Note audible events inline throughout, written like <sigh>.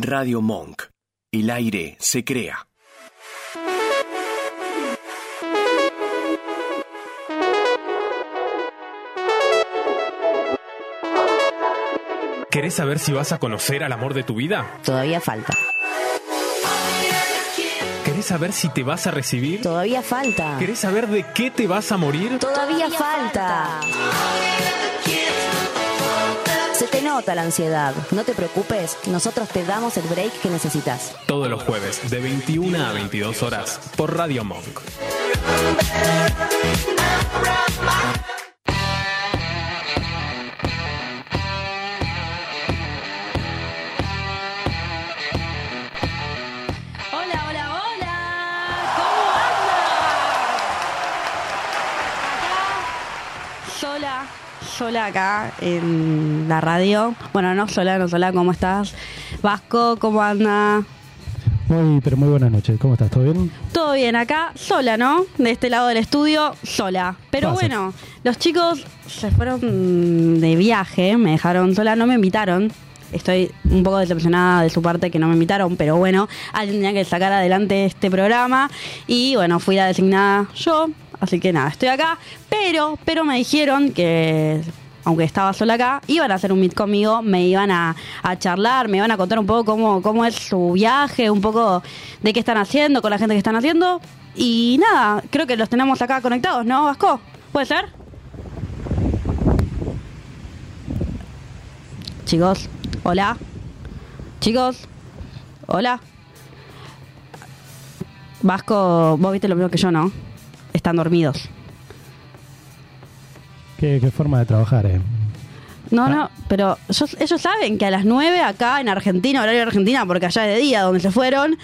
Radio Monk. El aire se crea. ¿Querés saber si vas a conocer al amor de tu vida? Todavía falta. ¿Querés saber si te vas a recibir? Todavía falta. ¿Querés saber de qué te vas a morir? Todavía falta. Se nota la ansiedad. No te preocupes, nosotros te damos el break que necesitas. Todos los jueves, de 21 a 22 horas, por Radio Monk. Sola acá en la radio. Bueno, no sola, no sola, ¿cómo estás? Vasco, ¿cómo anda? Muy, pero muy buenas noches. ¿Cómo estás? ¿Todo bien? Todo bien acá, sola, ¿no? De este lado del estudio, sola. Pero Pasa. bueno, los chicos se fueron de viaje, me dejaron sola, no me invitaron. Estoy un poco decepcionada de su parte que no me invitaron, pero bueno, alguien tenía que sacar adelante este programa y bueno, fui la designada yo, así que nada, estoy acá, pero, pero me dijeron que aunque estaba sola acá, iban a hacer un meet conmigo, me iban a, a charlar, me iban a contar un poco cómo, cómo es su viaje, un poco de qué están haciendo, con la gente que están haciendo. Y nada, creo que los tenemos acá conectados, ¿no, Vasco? ¿Puede ser? Chicos, hola. Chicos, hola. Vasco, vos viste lo mismo que yo, ¿no? Están dormidos. ¿Qué, qué forma de trabajar, eh? No, no, pero ellos, ellos saben que a las 9 acá en Argentina, horario de Argentina, porque allá es de día donde se fueron,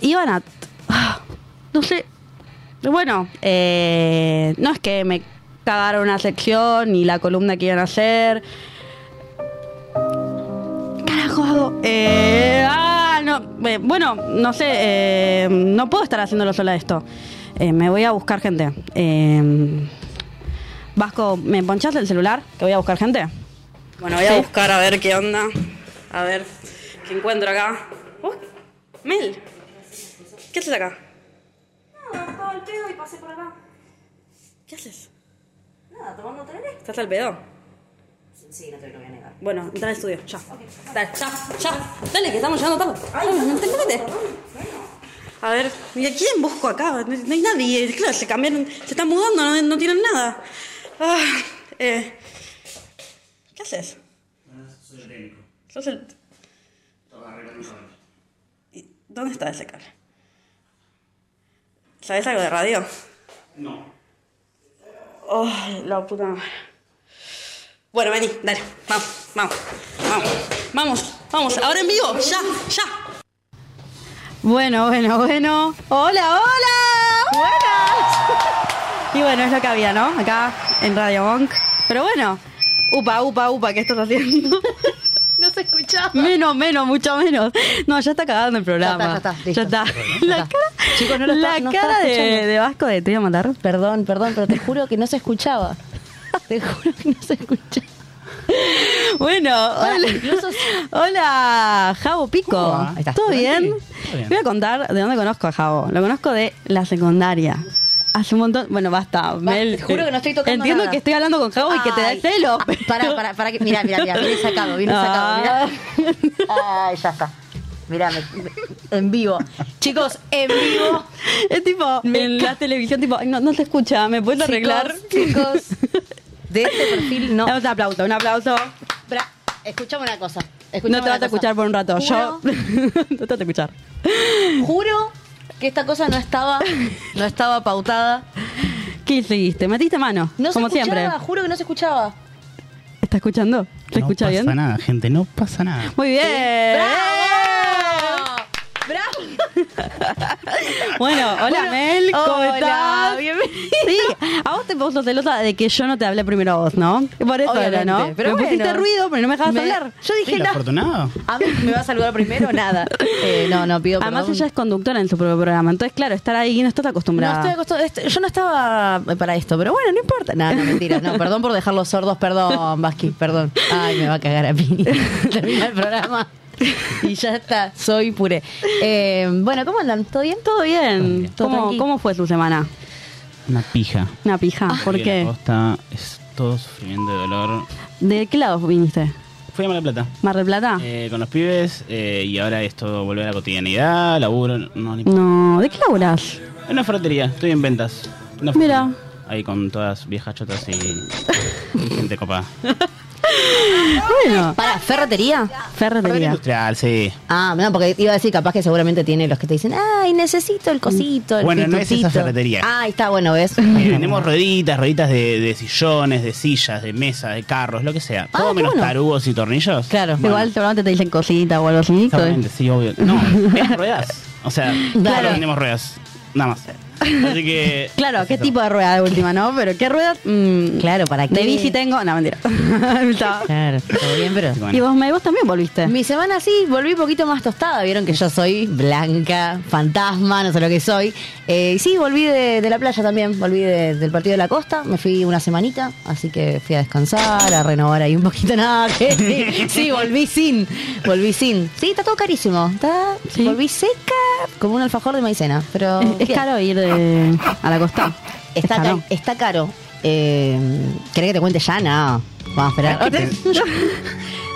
iban a... ah, No sé. Bueno, eh, no es que me cagaron una sección ni la columna que iban a hacer. Carajo hago. Eh, ah, no. eh, bueno, no sé. eh, no puedo estar haciéndolo sola esto. Eh, me voy a buscar gente. Eh, Vasco, ¿me ponchás el celular? Que voy a buscar gente. Bueno, voy a buscar a ver qué onda. A ver qué encuentro acá. Uh, Mel, ¿qué haces acá? Nada, estaba al pedo y pasé por acá. ¿Qué haces? Nada, tomando tereré. ¿Estás al pedo? Sí, no te lo voy a negar. Bueno, entra al estudio, ya. Dale, ya, ya. Dale, que estamos llegando tarde. Ay, métete. A ver, ¿y a quién busco acá? No, hay nadie. Claro, se cambiaron, se están mudando, no, no tienen nada. Ah, eh. ¿Qué haces? Soy el técnico. Sos el... Estaba arreglando un cable. ¿y ¿Dónde está ese cable? ¿Sabes algo de radio? No. Oh, la puta madre. Bueno, vení, dale. Vamos, vamos, vamos. Vamos, vamos. Ahora en vivo, ya, ya. Bueno, bueno, bueno. Hola, hola. Buenas. Y bueno, es lo que había, ¿no? Acá en Radio Monk. Pero bueno, upa, upa, upa, ¿qué estás haciendo? <laughs> No se escuchaba. Menos, menos, mucho menos. No, ya está cagando el programa. Ya está, ya está. Ya <laughs> La cara, Chicos, no lo la está- no cara de, de Vasco de te voy a matar. Perdón, perdón, pero te juro que no se escuchaba. Te juro que no se escuchaba. Bueno, hola. Hola, Javo Pico. ¿Todo bien? Voy a contar de dónde conozco a Javo. Lo conozco de la secundaria. Hace un montón. Bueno, basta. Mel. te juro que no estoy tocando Entiendo nada. que estoy hablando con Javo y que te da Ay, celo. ah, pero- Para, para, para que. Mira, mira, mira. Viene sacado, viene sacado. Mira. Ay, ya está. Mirá, me- me- en vivo. Chicos, en vivo. Es tipo, Me en la televisión, tipo, "Ay, no, no se escucha, ¿me puedes arreglar? Chicos, de este perfil no. Un aplauso, un aplauso. Espera, escuchame una cosa. No escuchame te vas a escuchar por un rato. Yo. Juro, <laughs> no te vas a escuchar. juro que esta cosa no estaba, no estaba pautada. ¿Qué hiciste? ¿Metiste mano? No como se escuchaba, siempre. juro que no se escuchaba. ¿Está escuchando? ¿Se no escucha pasa bien? nada, gente, no pasa nada. Muy bien. ¡Bravo! <laughs> Bueno, hola Mel, ¿cómo hola, estás? bienvenida. Sí, a vos te puso celosa de que yo no te hablé primero a vos, ¿no? Por eso era, ¿no? Pero me pusiste bueno. ruido, pero no me dejabas Me- hablar. Yo dije, ¿El no. afortunado? A mí me va a saludar primero, nada. Eh, no, no, pido Además perdón. ella es conductora en su propio programa, entonces claro, estar ahí no estás No acostumbrada. estoy acostumbrada. este- Yo no estaba para esto, pero bueno, no importa. No, no, mentira. No, perdón por dejar los sordos. Perdón, Vasqui, perdón. Ay, me va a cagar a mí. <laughs> Termina el programa. <laughs> y ya está, soy puré. Eh, bueno, ¿cómo andan? ¿Todo bien? Todo bien. Todo ¿Cómo, tranqui. ¿Cómo fue su semana? Una pija. Una pija. ¿Por Fui a la qué? costa, es todo sufrimiento de dolor. ¿De qué lado viniste? Fui a Mar del Plata. ¿Mar del Plata? Eh, con los pibes eh, y ahora es todo volver a la cotidianidad, laburo, no, ni- No, ¿de qué laburas? En una ferretería, estoy en ventas. Una Mira. Ahí con todas viejas chotas y <laughs> gente copada. Bueno, ¿Para ferretería? ferretería. industrial, sí. Ah, no, porque iba a decir, capaz que seguramente tiene los que te dicen, ay, necesito el cosito, el Bueno, no es esa pitutito". ferretería. Ah, ahí está, bueno, ¿ves? Eh, tenemos rueditas, rueditas de, de sillones, de sillas, de mesas, de carros, lo que sea. Ah, Todo qué menos bueno. tarugos y tornillos. Claro. Bueno, Igual seguramente te dicen cosita o algo así. Seguramente, sí, obvio. No, <laughs> ruedas. O sea, Claro. vendemos ruedas. Nada más. Así que. <laughs> Claro, ¿qué tipo de rueda de última, no? Pero ¿qué rueda? Mm, Claro, ¿para qué? De bici tengo. No, mentira. <laughs> Claro, todo bien, pero... Bueno. Y vos, me- vos también volviste. Mi semana sí, volví un poquito más tostada. Vieron que yo soy blanca, fantasma, no sé lo que soy. Eh, y sí, volví de, de la playa también. Volví de- del partido de la costa. Me fui una semanita, así que fui a descansar, a renovar ahí un poquito. <laughs> Nada, que sí, sí, volví sin. Volví sin. Sí, está todo carísimo. Está, Sí. Volví seca como un alfajor de maicena. Pero Es, es caro ir de- a la costa. Es Está, caro. ca- está caro. Eh, ¿Querés que te cuente ya? No. Vamos a esperar.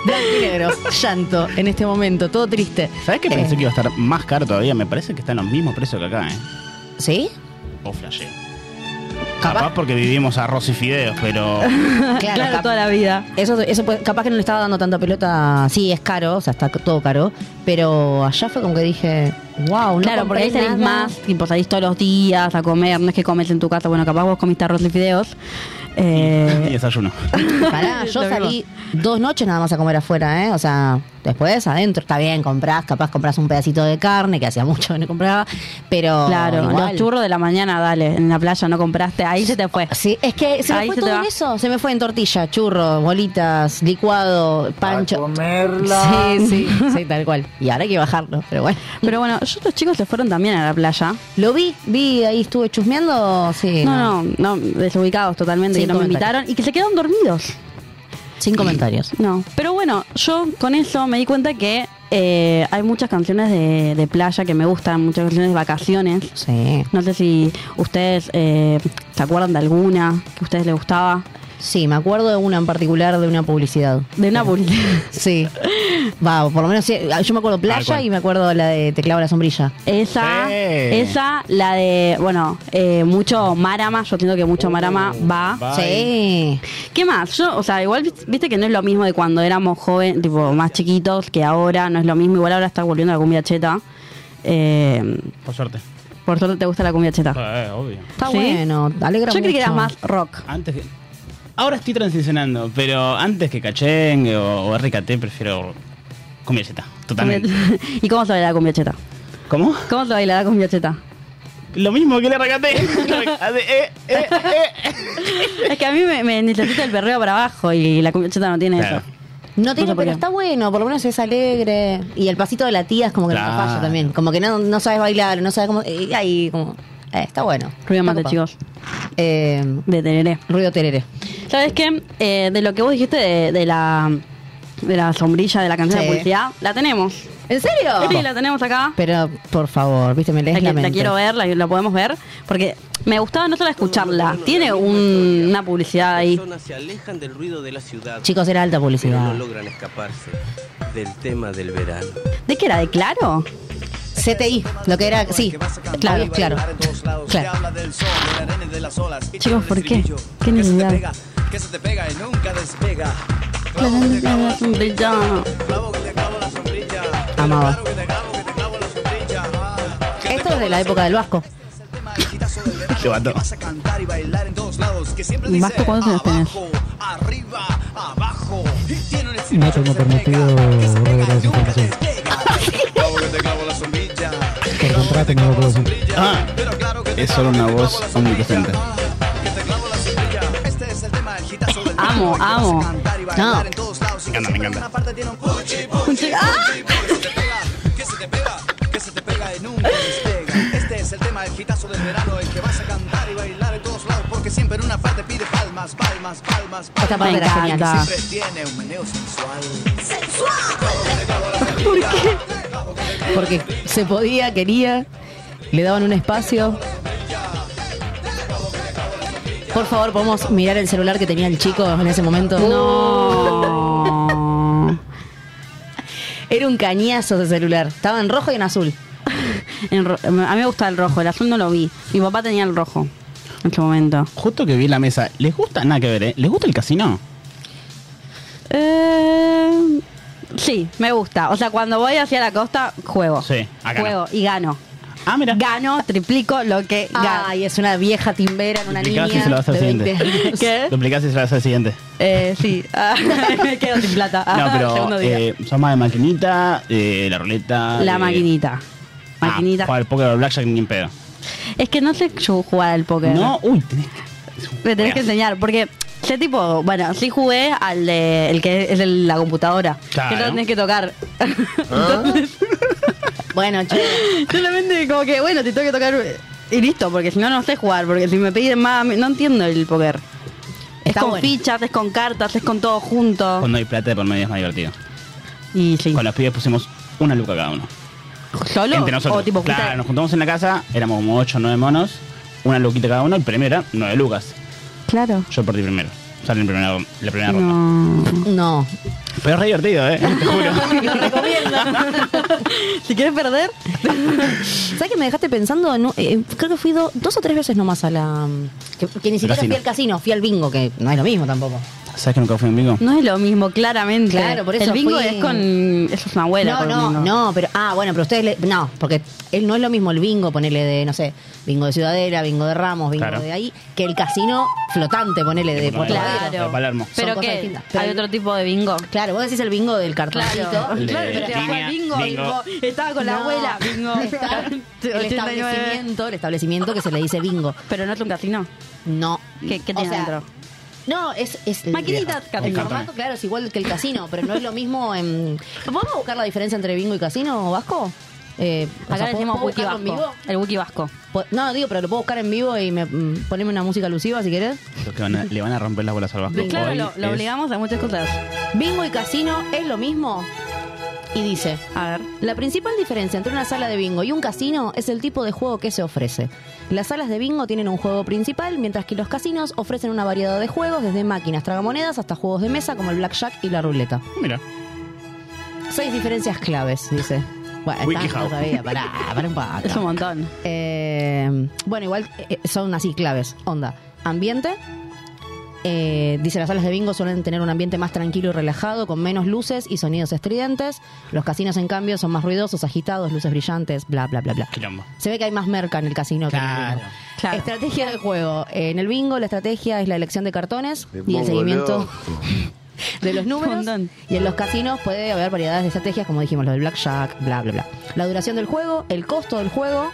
Blanco y negro, llanto en este momento, todo triste. ¿Sabes qué Eh, pensé que iba a estar más caro todavía? Me parece que está en los mismos precios que acá, ¿eh? ¿Sí? O flashé. Capaz porque vivimos arroz y fideos, pero. <laughs> Claro, toda la vida. Eso, eso puede- capaz que no le estaba dando tanta pelota. Sí, es caro, o sea, está todo caro. Pero allá fue como que dije, wow, no claro, porque ahí salís nada. más, tipo salís todos los días a comer, no es que comes en tu casa, bueno, capaz vos comiste arroz y fideos. Eh, y <laughs> desayuno. Pará, <laughs> yo salí dos noches nada más a comer afuera, ¿eh? O sea, después adentro está bien, comprás, capaz comprás un pedacito de carne, que hacía mucho que no compraba, pero. claro, igual. los churros de la mañana, dale, en la playa no compraste, ahí se te fue. Sí, es que se me Ahí fue se todo eso. Se me fue en tortilla, churro, bolitas, licuado, pancho. comerla. Sí, sí, sí, tal cual. Y ahora hay que bajarlo, pero bueno. Pero bueno, yo los chicos se fueron también a la playa. Lo vi, vi, ahí estuve chusmeando, sí. No, no, no, desubicados totalmente, que no me comentarios. invitaron y que se quedaron dormidos. Sin comentarios. No, pero bueno, yo con eso me di cuenta que eh, hay muchas canciones de, de playa que me gustan, muchas canciones de vacaciones. Sí. No sé si ustedes eh, se acuerdan de alguna que a ustedes les gustaba. Sí, me acuerdo de una en particular de una publicidad. De una publicidad. <laughs> Sí. Va, por lo menos sí, yo me acuerdo playa ¿cuál? y me acuerdo la de Te clavo la sombrilla. Esa, Sí. esa, la de, bueno, eh, mucho Marama, yo entiendo que mucho Marama va. Sí. ¿Qué más? Yo, o sea, igual viste que no es lo mismo de cuando éramos jóvenes, tipo más chiquitos, que ahora, no es lo mismo. Igual ahora está volviendo la cumbia cheta. Eh, Por suerte. por suerte te gusta la cumbia cheta. Eh, obvio. Está ¿Sí? bueno, alegra Yo creí que eras más rock. Antes que. Ahora estoy transicionando, pero antes que cachengue o, o RKT prefiero cumbia cheta, totalmente. <laughs> ¿Y cómo se baila la cumbia cheta? ¿Cómo? ¿Cómo se baila la cumbia cheta? Lo mismo que el RKT. <laughs> <laughs> Eh, eh, eh. Es que a mí me, me necesita el perreo para abajo y la cumbia cheta no tiene Claro. eso. No tiene, sé por pero está bueno, por lo menos es alegre. Y el pasito de la tía es como que no Claro. falla también. Como que no, no sabes bailar, no sabes cómo. Y ahí, como. Eh, está bueno. Ruido mate, chicos. Eh, De tereré. ruido tereré. ¿Sabes qué? Eh, de lo que vos dijiste de, de la de la sombrilla de la canción Sí. de publicidad, la tenemos. ¿En serio? Sí, la tenemos acá. Pero, por favor, viste, me lees La, quiero ver, la, la podemos ver. Porque me gustaba no solo escucharla, tiene un- una publicidad ahí. personas se alejan del ruido de la ciudad, Chicos, era alta pero publicidad. no logran escaparse del tema del verano. ¿De qué era? ¿De claro? CTI, lo que era, sí, claro, claro. claro. Chicos, ¿por qué? ¿Qué necesidad? Que se te pega y nunca despega. Claro, claro, sombrilla. Clavo que te clavo la sombrilla. Amaba. Claro que te clavo, que te clavo la sombrilla. Que Esto es de la época del Vasco. Qué vato. Vasco, ¿cuántos años tenés? arriba, abajo. No tengo permitido revelar esa información. Por contrato no lo puedo decir. Ah, es solo una te voz omnipresente. Este Amo, amo. No. Me encanta, me encanta. ¡Ah! Este es el tema del hitazo del verano, el que vas a cantar y bailar en todos lados, porque siempre en una parte pide palmas, palmas, palmas, Esta parte era genial. Siempre tiene un meneo sensual. ¿Por qué? Porque se podía, quería, le daban un espacio. Por favor, ¿podemos mirar el celular que tenía el chico en ese momento? No. <laughs> Era un cañazo de celular. Estaba en rojo y en azul. <laughs> En a mí me gusta el rojo, el azul no lo vi. Mi papá tenía el rojo en ese momento. Justo que vi la mesa, ¿les gusta? Nada que ver, ¿eh? ¿Les gusta el casino? Eh, sí, me gusta. O sea, cuando voy hacia la costa, juego. Sí, acá no. Juego y gano. Ah, mira. Gano, triplico lo que gano. Ay, es una vieja timbera en una Duplicás niña y se lo vas al de 20 siguiente. años. ¿Qué? Duplicás y se lo haces al siguiente. Eh, sí. Ah, <laughs> me quedo sin plata. No, Ah, pero día. eh, son más de maquinita, eh, la ruleta. la eh, maquinita. ah, Maquinita. jugar al póker o al blackjack ni en pedo. es que no sé yo jugar al póker. No, uy, tenés que. Me tenés que enseñar, porque sé tipo, bueno, sí jugué al de el que es el- la computadora. Claro. Que no tenés que tocar. Entonces, Bueno, che, solamente como que, bueno, te tengo que tocar y listo, porque si no, no sé jugar, porque si me piden más, no entiendo el póker. Es Está con bueno. fichas, es con cartas, es con todo junto. Cuando hay plata de por medio es más divertido. Y sí. Con los pibes pusimos una luca cada uno. ¿Solo? Entre nosotros. O tipo, claro, nos juntamos en la casa, éramos como 8 o 9 monos, una luquita cada uno, el premio era 9 lucas. Claro. Yo perdí primero. Sale en primera, la primera ronda. No. Pero es re divertido, ¿eh? <laughs> Te juro. Lo recomiendo. <laughs> si quieres perder, <laughs> ¿Sabes que me dejaste pensando? eh, creo que fui do- dos o tres veces nomás a la. Que, que ni siquiera fui al casino, fui al bingo, que no es lo mismo tampoco. ¿Sabes que nunca fui a un bingo? no es lo mismo, claramente. Claro, por eso El bingo fui- es con. Eso es una abuela. No, no, bingo. no, pero. Ah, bueno, pero ustedes. le- no, porque él no es lo mismo el bingo, ponerle de, no sé, bingo de Ciudadela, bingo de Ramos, bingo Claro. de ahí, que el casino flotante, ponele de Puerto Claro. De Palermo. Pero. Pero hay otro tipo de bingo. Claro, vos decís el bingo del cartoncito. <laughs> Claro, El claro, pero línea, bingo, bingo. tipo, estaba con la No, abuela, bingo. <laughs> está el 89. establecimiento, el establecimiento que se le dice bingo. Pero no es un casino. No. ¿Qué, qué O tiene sea, dentro? No, es, es Maquinitas, el, formato, claro, es igual que el casino, pero no es lo mismo en. ¿Podemos buscar la diferencia entre bingo y casino, Vasco? Eh, o Acá sea, le ¿puedo- decimos puedo wiki buscarlo en vasco. vivo? El wiki vasco. Po- No, digo, pero lo puedo buscar en vivo y me mm, poneme una música alusiva si querés. Los que van a- le van a romper las bolas al Vasco. Claro, Hoy lo, lo es- obligamos a muchas cosas. Bingo y casino es lo mismo. Y dice, A ver. la principal diferencia entre una sala de bingo y un casino es el tipo de juego que se ofrece. Las salas de bingo tienen un juego principal, mientras que los casinos ofrecen una variedad de juegos, desde máquinas tragamonedas hasta juegos de mesa como el blackjack y la ruleta. Mira. Seis diferencias claves, dice. Bueno, no sabía, pará, pará un poco. <laughs> Es un montón. Eh, bueno, igual eh, son así claves. Onda, ambiente. Eh, dice las salas de bingo suelen tener un ambiente más tranquilo y relajado, con menos luces y sonidos estridentes. Los casinos, en cambio, son más ruidosos, agitados, luces brillantes, bla, bla, bla, bla. Quilombo. Se ve que hay más merca en el casino que en el Claro. bingo. Claro. Estrategia del juego. En el bingo, la estrategia es la elección de cartones y el seguimiento <laughs> de los números. Y en los casinos puede haber variedades de estrategias, como dijimos, lo del blackjack, bla, bla, bla. La duración del juego, el costo del juego,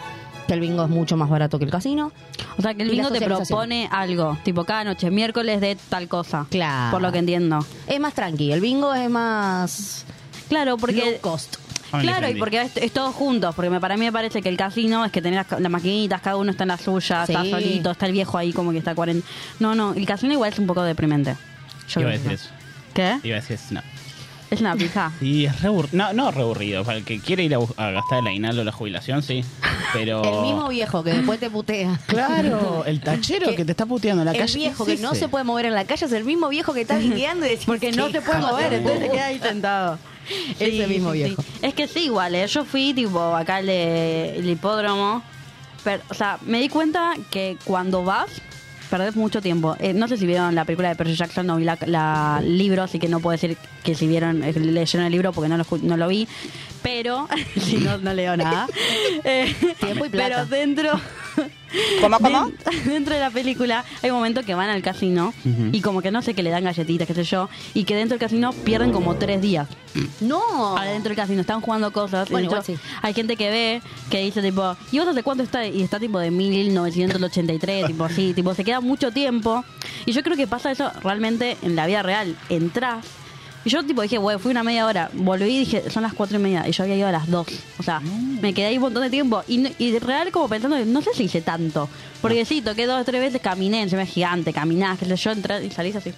que el bingo es mucho más barato que el casino. O sea, que el bingo te propone algo. Tipo, cada noche, miércoles de tal cosa. Claro. Por lo que entiendo. Es más tranqui, el bingo es más Claro, porque... low cost. Claro, y porque es, es todos juntos, porque me, para mí me parece que el casino es que tenés las, las maquinitas, cada uno está en la suya, está solito, está el viejo ahí como que está 40. No, no, el casino igual es un poco deprimente. Yo Iba a creo decir eso. ¿Qué? Iba a decir eso. No. Es una pija. <laughs> Sí, es re aburrido. No, no re aburrido. Para el que quiere ir a, gastar el aguinaldo o la jubilación, sí. Pero. El mismo viejo que después te putea. Claro, <laughs> el tachero Que- que te está puteando en la el calle. viejo ¿qué que no se puede mover en la calle es el mismo viejo que está guiando y decís, Porque no "Qué se puede mover, entonces puta". queda ahí sentado. <laughs> Ese mismo viejo. Es que sí, igual, ¿eh? yo fui tipo acá al el hipódromo, pero, o sea, me di cuenta que cuando vas, perdés mucho tiempo. Eh, no sé si vieron la película de Percy Jackson, no vi la, la libro, así que no puedo decir que si vieron, eh, leyeron el libro porque no lo, no lo vi, pero, <laughs> si no, no leo nada. <laughs> Eh, Tiempo y plata. Pero dentro... <laughs> ¿Cómo, cómo? Den- <laughs> Dentro de la película hay un momento que van al casino y como que no sé que le dan galletitas, qué sé yo, y que dentro del casino pierden como tres días. No. Adentro del casino están jugando cosas. Bueno, igual sí. Hay gente que ve, que dice tipo, ¿y vos hace cuánto está? Y está tipo de 1983, tipo así, tipo se queda mucho tiempo. Y yo creo que pasa eso realmente en la vida real. Entrás. Y yo tipo dije, güey, fui una media hora, volví y dije, son las cuatro y media, y yo había ido a las dos. O sea, me quedé ahí un montón de tiempo. Y, no- y de real como pensando, no sé si hice tanto. Porque sí, toqué dos o tres veces, caminé, encima es gigante, caminás, qué sé yo, entré y salís así.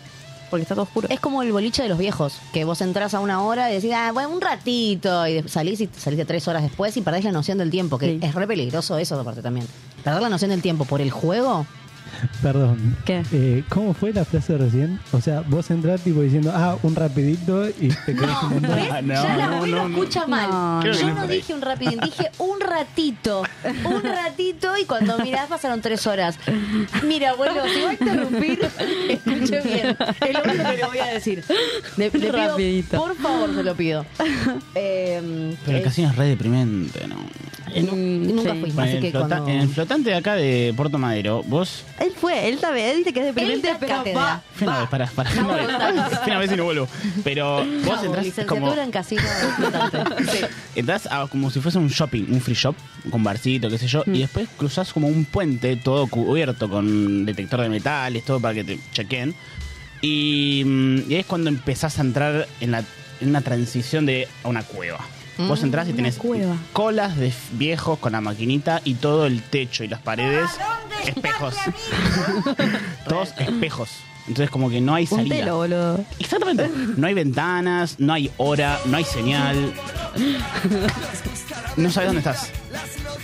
porque está todo oscuro. Es como el boliche de los viejos, que vos entras a una hora y decís, ah, bueno, un ratito, y salís y salís de tres horas después y perdés la noción del tiempo, que Sí. es re peligroso eso aparte también. Perder la noción del tiempo por el juego, <laughs> Perdón. ¿Qué? Eh, ¿Cómo fue la frase recién? O sea, vos entrás tipo diciendo, ah, un rapidito y te querés un montón. ¿ves? Ah, no, ya la no, abuela no, no. escucha mal. No, Yo no no dije un rapidín, dije un ratito. <laughs> Un ratito y cuando mirás pasaron tres horas. Mira, abuelo, si va a interrumpir, <laughs> escuche bien. Es lo único que le voy a decir. Le, le pido, Rapidito. por favor, se lo pido. Eh, Pero el eh, casino es re deprimente, ¿no? Nu- nunca sí. fui, Bueno, así en, que el flota- cuando... en el flotante de acá de Puerto Madero, vos. Él fue, él sabe, él dice que es deprimente, pero va. Fui una vez, para, para, fui una vez. Fui una vez y no vuelvo. Pero <laughs> vos Cabo, entras licenciatura como. en casino flotante. <laughs> Sí. Entras a- como si fuese un shopping, un free shop, con barcito, qué sé yo, Mm. y después cruzás como un puente todo cubierto con detector de metales, todo para que te chequen. Y, mm, y ahí es cuando empezás a entrar en, la, en una transición de a una cueva. Vos Mm, entrás y tenés cueva. colas de viejos con la maquinita y todo el techo y las paredes espejos. <laughs> Todos espejos. Entonces como que no hay Un salida. telo, boludo. Exactamente. No hay ventanas, no hay hora, no hay señal. No sabes dónde estás.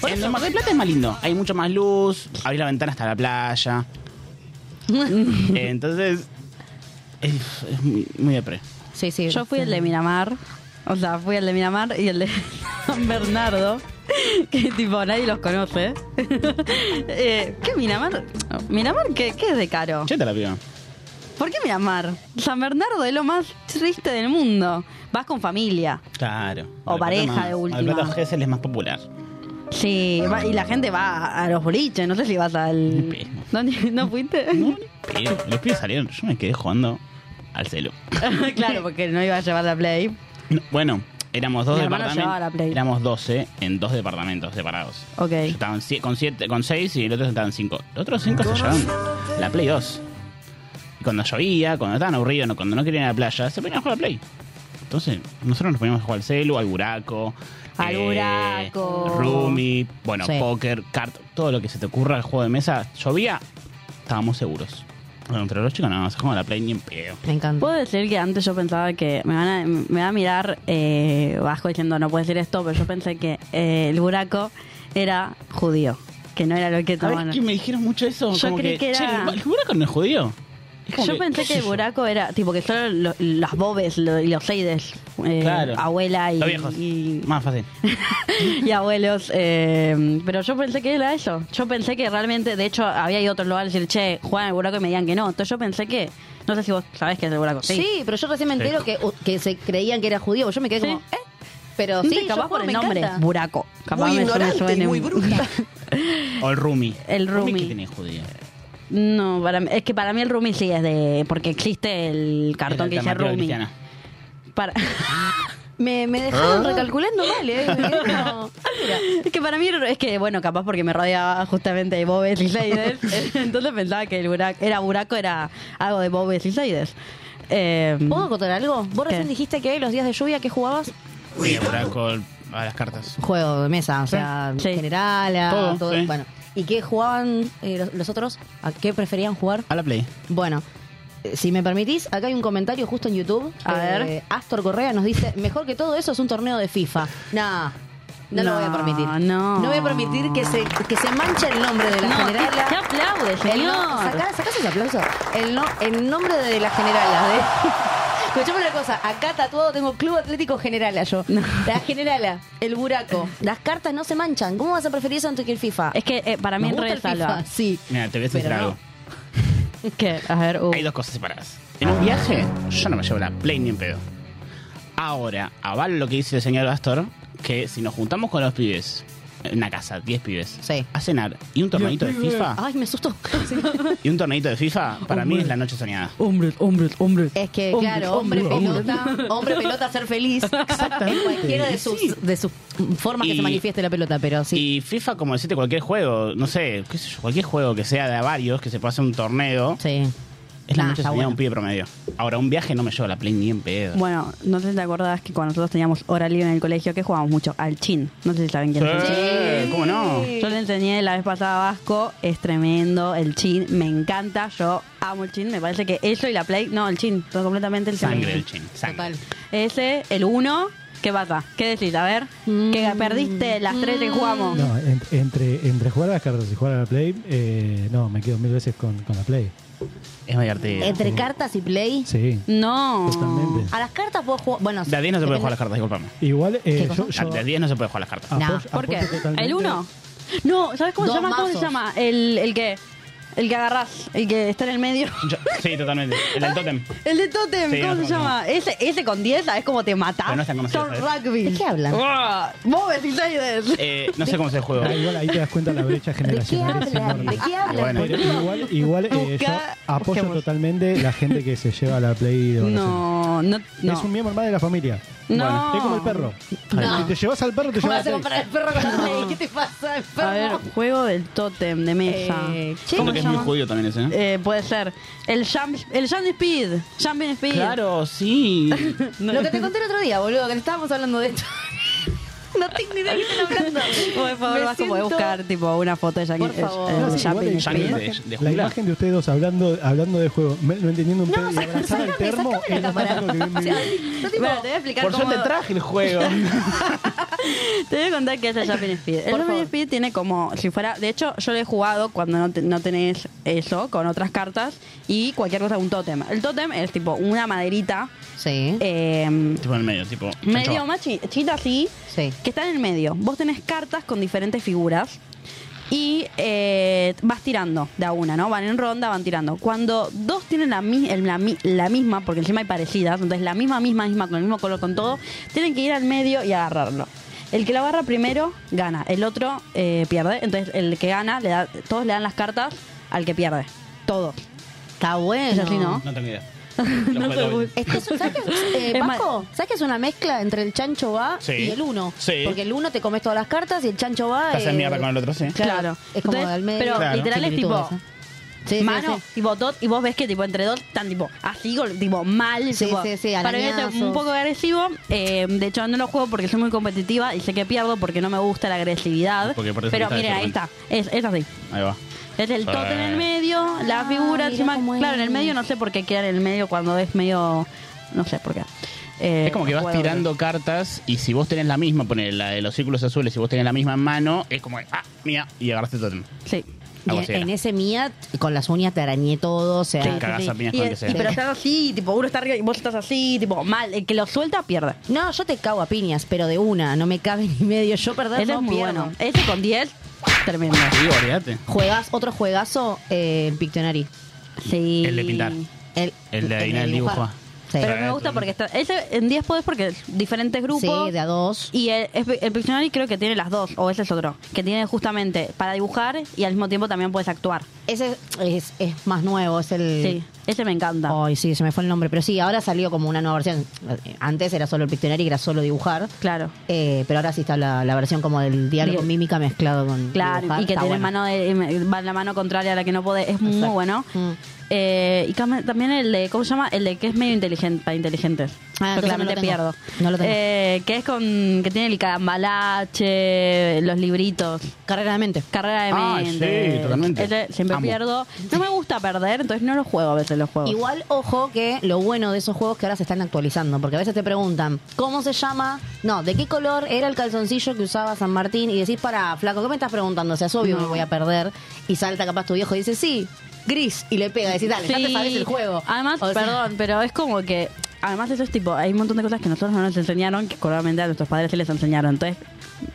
En el Mar del Plata es más lindo. Hay mucho más luz, abrís la ventana hasta la playa. <laughs> Entonces, es, es muy, muy depre. Sí, sí. Yo fui el de Miramar, o sea, fui el de Miramar y el de <laughs> San Bernardo, que tipo nadie los conoce. <laughs> eh, ¿Qué Miramar? ¿Miramar qué, qué es de caro? Che, te la pido. ¿Por qué Miramar? San Bernardo es lo más triste del mundo. Vas con familia. Claro. O pareja más- de última. Plata Gesell es más popular. Sí, va- y la gente va a los boliches, no sé si vas al... Pe- ¿No, <laughs> ¿no fuiste? Pero los pibes salieron, yo me quedé jugando al celu. claro, porque no iba a llevar la Play. No, bueno, éramos dos Mi hermano departamentos. llevaba la Play. Éramos 12 en dos departamentos separados. Ok. Yo estaba en sie- con siete, con seis y el otro estaba en cinco. Los otros cinco se llevaron la Play 2. Y cuando llovía, cuando estaban aburridos, no- cuando no querían ir a la playa, se ponían a jugar a la Play. Entonces, nosotros nos poníamos a jugar al celu, al buraco. Al buraco. Rumi, bueno, Sí. póker, kart, todo lo que se te ocurra al juego de mesa. Llovía, estábamos seguros. Bueno, entre los chicos no, se jugaba a la Play ni en pedo. Me encanta. Puedo decir que antes yo pensaba que me van a, me va a mirar eh, Vasco diciendo no puede decir esto, pero yo pensé que eh, el buraco era judío, que no era lo que tomaban. que me dijeron mucho eso. Yo como creí que "Che, era- el buraco no es judío. Yo pensé que el buraco era tipo que solo lo- las bobes lo- y los seides, eh, Claro. abuela y, Los viejos. y, Más fácil. <laughs> y abuelos. eh, pero yo pensé que era eso. Yo pensé que realmente, de hecho, había ido a otros lugares a decir, che, juegan el buraco y me digan que no. Entonces yo pensé que, no sé si vos sabés qué es el buraco. Sí. pero yo recién me entero que, que se creían que era judío. Yo me quedé Sí. como, ¿eh? Pero Sí, sí, capaz por el nombre, encanta. buraco. Capaz Muy me suena- ignorante y suene- muy bruta. <laughs> O el Rumi. El Rumi. que tiene judío? No, para mí- es que para mí el Rumi sí es de. Porque existe el cartón que dice cristiana. Para, <laughs> Me, me dejaron recalculando mal, ¿eh? <laughs> Ah, es que para mí es que, bueno, capaz porque me rodeaba justamente de Bobes y Seides. <laughs> entonces pensaba que el buraco era, buraco era algo de Bobes y Seides. Eh, ¿Puedo contar algo? Vos ¿Qué? recién dijiste que los días de lluvia que jugabas Sí, el buraco a las cartas. juego de mesa, o sea, Sí. general, a- Todo, todo, sí. bueno. ¿Y qué jugaban eh, los, los otros? ¿A qué preferían jugar? A la Play. Bueno, eh, si me permitís, acá hay un comentario justo en YouTube. A ver. Astor Correa nos dice, mejor que todo eso es un torneo de FIFA. Nah, no, lo No, voy a permitir. no. voy a permitir que se, que se manche el nombre de la no, ¿qué, generala. qué aplaude, El señor? no- sacá, sacá esos aplausos. El, no, el nombre de la generala. De... <laughs> Escuchame una cosa, acá tatuado tengo Club Atlético Generala yo. La generala, el buraco. Las cartas no se manchan. ¿Cómo vas a preferir eso antes que el FIFA? Es que eh, para mí Nos en gusta el FIFA, sí. Mira, te voy a decir no. algo. <laughs> ¿Qué? A ver, uh. Hay dos cosas separadas. En un viaje, yo no me llevo la Play ni en pedo. Ahora, avalo lo que dice el señor Astor, que si nos juntamos con los pibes, en una casa, 10 pibes, Sí. a cenar y un torneito de FIFA, Ay, me asustó. Sí. <laughs> y un torneito de FIFA, para mí es la noche soñada. Hombres, hombres, hombres. Es que, Hombre, claro, hombre, hombre, pelota, hombre pelota ser feliz. En cualquiera de sus, de sus formas que Y- se manifieste la pelota, pero sí. Y FIFA, como decirte cualquier juego, no sé, qué sé yo, cualquier juego que sea de a varios, que se pueda hacer un torneo, Sí. Es la Nah, noche bueno. un pibe promedio. Ahora, un viaje no me lleva la Play ni en pedo. Bueno, no sé si te acordás que cuando nosotros teníamos hora libre en el colegio, que jugábamos mucho al chin. No sé si saben quién es. el chin. Sí, ¿Cómo no? Yo le enseñé la vez pasada a Vasco, es tremendo el chin, me encanta, yo amo el chin, me parece que eso y la play, no, el chin, todo completamente el Sangre chin. del chin. Sangre. Total. Ese, el uno, ¿qué pasa? ¿Qué decís? A ver, que perdiste las tres que jugamos. No, en- entre, entre jugar a las cartas y jugar a la Play, eh, no, me quedo mil veces con, con la Play. Es muy divertido. Entre cartas y play. Sí, No. totalmente. A las cartas puedo jugar. Bueno, De a 10 no se puede jugar las cartas, disculpame. Igual eh, yo, yo De a 10 no se puede jugar las cartas. No. apoyo- ¿Por qué? apoyo totalmente- ¿El uno? No, ¿sabes cómo se Dos llama? ¿Cómo se mazos. llama? El, el que el que agarrás, el que está en el medio. Yo- sí, totalmente. El del tótem. <laughs> El de Totem, Sí, ¿cómo no se llama? Ese, ese con 10, ¿sabes cómo te mata? Pero no es tan conocido, Son ¿sabes? rugby. ¿De qué hablan? Mercedes. Eh, no sé cómo se juega. Ah, igual ahí te das cuenta la brecha ¿De qué generacional. es hablan? enorme. ¿De qué hablan? Bueno. Pero igual, igual eh, yo Busca- apoyo busquemos. totalmente la gente que se lleva la Play de. No, no, no. Es un miembro más de la familia. No. Es como el perro. No. Si te llevas al perro, te ¿Cómo llevas vas a la comprar el perro con la? ¿Qué te pasa, enfermo? A ver, juego del Tótem de mesa. Eh, ¿Cómo que es muy judío también ese, ¿eh? Eh, puede ser. El Jump, el Jump Speed. Jumping Speed. Claro, sí. <laughs> Lo que te conté el otro día, boludo, que estábamos hablando de esto. <laughs> no tengo ni idea de qué están hablando. Por favor, Me Vasco, podés siento- buscar tipo una foto de Jackie- Por favor. el No, sí, igual la imagen, de la jungla. imagen de ustedes dos hablando, hablando de juego, me- no entendiendo un No, pedo y saca- abrazar el termo, sácame es la lo más cámara. raro que vi en mi <laughs> O sea, vida. yo tipo, Bueno, te voy a explicar Por cómo... suerte traje el juego. <laughs> Te voy a contar qué es el Jumping Speed. El Por favor. Speed tiene como si fuera... De hecho, yo lo he jugado cuando no, te- no tenés eso, con otras cartas, y cualquier cosa, un tótem. El tótem es tipo una maderita Sí, eh, tipo en el medio, tipo. medio chancho. más chi- chita así, sí. Que está en el medio. Vos tenés cartas con diferentes figuras y eh, vas tirando de a una, ¿no? Van en ronda, van tirando. Cuando dos tienen la, mi- el- la, mi- la misma, porque encima hay parecidas, entonces la misma, misma, misma, con el mismo color, con todo, tienen que ir al medio y agarrarlo. El que lo agarra primero gana, el otro eh, pierde. Entonces el que gana, le da, todos le dan las cartas al que pierde. Todos. Está bueno. Es así, ¿no? No tengo idea. <laughs> No hoy. pues. Es que, eso- ¿sabes qué, eh, <laughs> Es ma- Paco? ¿Sabes que es una mezcla entre el chancho va Sí. y el uno? Sí. Porque el uno te comes todas las cartas y el chancho va. Te haces eh, mierda con el otro, sí. Claro. Es como Entonces, al medio. pero Claro. literal es tipo... Similitudes, ¿eh? Sí, sí, mano, sí. tipo dos, y vos ves que tipo entre dos están tipo así, tipo mal, Sí, tipo, sí, sí, para mí es arañazos. un poco agresivo. eh, de hecho, no lo juego porque soy muy competitiva y sé que pierdo porque no me gusta la agresividad. Porque por eso pero está miren, ahí está, es, es así. Ahí va. Es el Sí. tote en el medio, la figura encima. Claro, en el medio no sé por qué queda en el medio cuando es medio. No sé por qué. Eh, Es como que vas tirando cartas y si vos tenés la misma, poner la de los círculos azules, si vos tenés la misma en mano, es como, ah, mía, y agarraste todo. Sí. En, en ese mía, con las uñas te arañé todo, o sea. Sí, cagás a piñas Y, con el es- que sea. y pero estás así, tipo, uno está arriba y vos estás así, tipo, mal. El que lo suelta pierde. No, yo te cago a piñas, pero de una, no me cabe <laughs> ni medio. Yo perder no es muy pierdo. bueno. Ese con 10, tremendo. Sí, olvídate. Juegas, otro juegazo, eh, el Pictionary. Sí. El de pintar. El, El de el dibujar. dibujo. Sí. Pero me gusta porque está. Ese en 10 podés porque es diferentes grupos. Sí, de a dos. Y el, el Pictionary creo que tiene las dos, o ese es otro, que tiene justamente para dibujar y al mismo tiempo también puedes actuar. Ese es, es más nuevo, es el... Sí, ese me encanta. Ay, sí, se me fue el nombre. Pero sí, ahora salió como una nueva versión. Antes era solo el Pictionary, que era solo dibujar. Claro. Eh, pero ahora sí está la, la versión como del diálogo Bien. mímica mezclado con Claro, dibujar. y que Está tiene bueno. mano de, va en la mano contraria a la que no puede. Es muy bueno. Mm. Eh, y también el de, ¿cómo se llama? El de que es medio inteligente, para inteligentes. Ah, claramente no lo tengo. pierdo. No lo tengo. Eh, que es con, que tiene el cambalache, los libritos. Carrera de mente. Carrera de Ah, mente. sí, totalmente. Siempre Amo. pierdo. No me gusta perder, entonces no lo juego a veces los juegos. Igual, ojo, que lo bueno de esos juegos que ahora se están actualizando, porque a veces te preguntan, ¿cómo se llama? No, ¿de qué color era el calzoncillo que usaba San Martín? Y decís, para, flaco, ¿qué me estás preguntando? O sea, es obvio me voy a perder. Y salta capaz tu viejo y dice, sí, gris, y le pega, decís, dale, ya te sabes el juego. Además, O sea, perdón, pero es como que. Además, eso es tipo. Hay un montón de cosas que nosotros no nos enseñaron, que probablemente a nuestros padres sí les enseñaron. Entonces,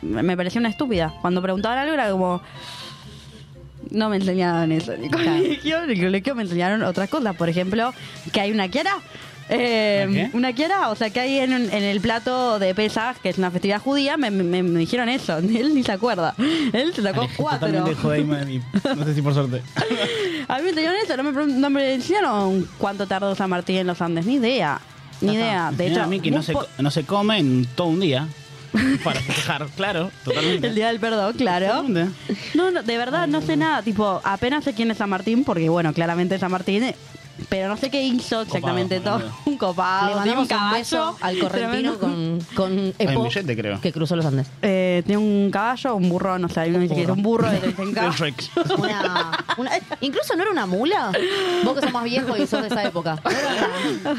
me me pareció una estúpida. Cuando preguntaban algo era como. No me enseñaron eso <laughs> en el colegio. En el colegio me enseñaron otras cosas. Por ejemplo, que hay una Kiara. Eh, ¿Una Kiara, o sea, que hay en, el plato de Pesach, que es una festividad judía, me, me- me dijeron eso. <laughs> Él ni se acuerda. Él se sacó cuatro. De <laughs> mí. No sé si por suerte. A mí me enseñaron eso, no me, no me enseñaron cuánto tardó San Martín en los Andes, ni idea. Ni idea. De hecho, a mí que no se, no se come en todo un día. Para festejar, claro, totalmente. el día del perdón, claro. No, no, de verdad no sé nada. Tipo, apenas sé quién es San Martín, porque bueno, claramente San Martín pero no sé qué hizo exactamente Copado, todo. <laughs> Un copado. Le mandamos un un, caballo. beso al correntino tremendo. con, con Epo, billete, creo. que cruzó los Andes. Eh, tiene un caballo, un burro, no sé, uno dice que es un burro. Shrek. <laughs> Una, una- incluso no era una mula. Vos que sos más viejo y sos de esa época.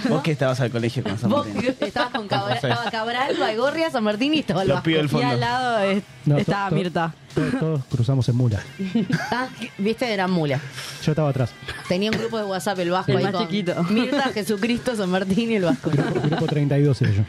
Vos que estabas al colegio con San Vos Martín. estabas con Cabral, Sí. estaba Cabral, Baigorria, San Martín y el Los pibes del Y fondo. al lado eh, No, estaba to- Mirta. to- Todos cruzamos en mula. <laughs> Ah, Viste, eran mula. Yo estaba atrás. Tenía un grupo de WhatsApp, el Vasco El ahí más con chiquito. Mirta, Jesucristo, San Martín y el Vasco. Grupo, grupo 32 era yo.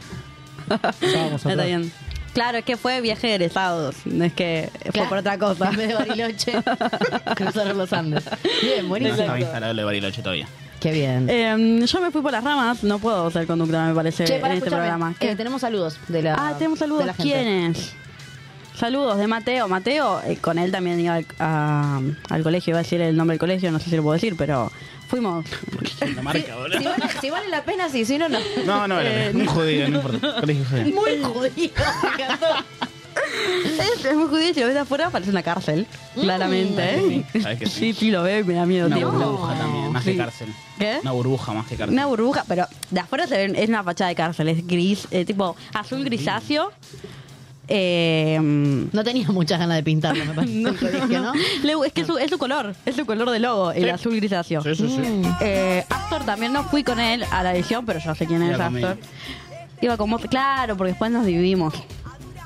Estábamos Está atrás. bien. Claro, es que fue viaje de egresados, no es que fue Claro. por otra cosa. En vez de Bariloche, <laughs> cruzaron los Andes. Bien, No buenísimo. estaba instalado el de Bariloche todavía. Qué bien. Eh, yo me fui por las ramas, no puedo ser conductora, me parece, Che, para en este programa. eh, ¿Qué? tenemos saludos de la ah, tenemos de saludos. la gente. ¿Quiénes? Saludos de Mateo. Mateo, eh, con él también iba al, a- al colegio, iba a decir el nombre del colegio, no sé si lo puedo decir, pero fuimos. La marca, boludo. Si vale, si vale la pena, sí, si no, no. No, no, Eh, era un judío, no importa. Colegio judío. <laughs> Muy jodido, me encantó. Es, es muy judío si lo ves de afuera parece una cárcel, claramente. ¿eh? Sí, <laughs> sabes que sí. Sí, sí, lo veo y me da miedo. Una tío. burbuja también, más que Sí. cárcel. ¿Qué? Una burbuja más que cárcel. Una burbuja, pero de afuera se ve, es una fachada de cárcel, es gris, eh, tipo azul grisáceo. Eh, No tenía muchas ganas de pintarlo, me parece. <laughs> no, colegio, ¿no? Le- es que es su, es su color, es su color de logo, el Sí. azul grisáceo. Sí, sí, sí. Eh, Astor también no fui con él a la edición, pero yo sé quién es Iba. Astor. Iba como, claro, porque después nos dividimos.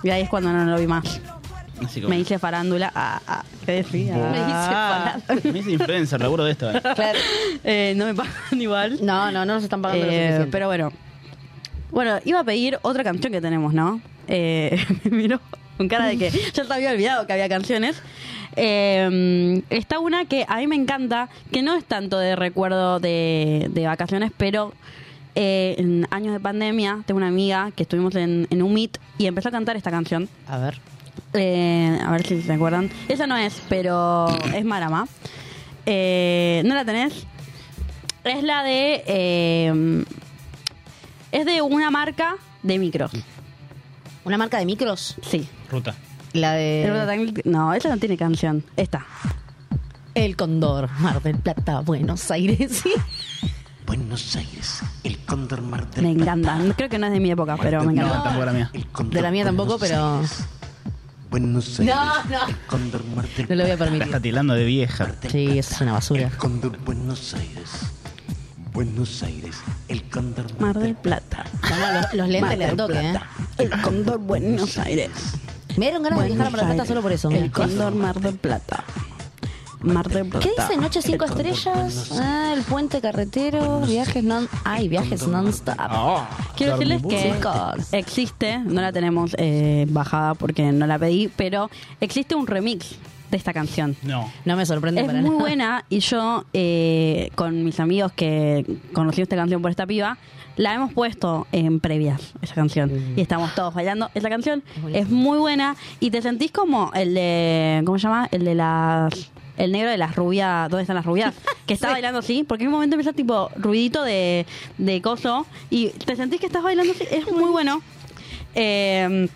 Y ahí es cuando no lo vi más. Así Me hice farándula. Ah, ah, ¿Qué decía? Me hice farándula. Me hice influencer, laburo de esto. eh. Claro. Eh, no me pagan <laughs> igual. No, no, no nos están pagando lo Eh, suficiente. pero bueno. Bueno, iba a pedir otra canción que tenemos, ¿no? Eh, <laughs> me miró con cara de que <laughs> ya se había olvidado que había canciones. Eh, está una que a mí me encanta, que no es tanto de recuerdo de, de vacaciones, pero eh, en años de pandemia tengo una amiga que estuvimos en, en un meet y empezó a cantar esta canción. A ver. Eh, a ver si se acuerdan. Esa no es, pero <coughs> es Marama. Eh, ¿No la tenés? Es la de... es de una marca de micros. ¿Una marca de micros? Sí. Ruta. La de... No, esa no tiene canción. Esta. El Condor, Mar del Plata, Buenos Aires. Sí. <laughs> Buenos Aires, el cóndor Mar del Me Plata. encanta. Creo que no es de mi época, pero me No, encanta. tampoco la mía. El cóndor De la mía tampoco, Buenos pero- Aires. Buenos Aires. No, no. El cóndor Mar del No lo voy a La permitir. está tilando de vieja. Sí, es una basura. El cóndor Buenos Aires. Buenos Aires, el cóndor Mar del Plata. Los, los lentes le dan toque, ¿eh? El Cóndor Buenos Aires. Me dieron ganas de viajar a Mar del Plata solo por eso. El mira. Cóndor Mar del Plata. Mar del Plata. ¿Qué dice Noche 5 estrellas? Ah, el puente carretero, viajes non... Ay, viajes non-stop. Ah, Quiero decirles que Chicos. existe, no la tenemos eh, bajada porque no la pedí, pero existe un remix de esta canción. No. No me sorprende Es para muy nada. buena y yo eh, con mis amigos que conocí esta canción por esta piba, la hemos puesto en previas, esa canción. Y estamos todos bailando esa canción. Es muy buena y te sentís como el de, ¿cómo se llama? El de las... El negro de las rubias, ¿dónde están las rubias? <laughs> Que está bailando así, porque en un momento empieza tipo ruidito de, de coso y te sentís que estás bailando así, es muy bueno. Eh,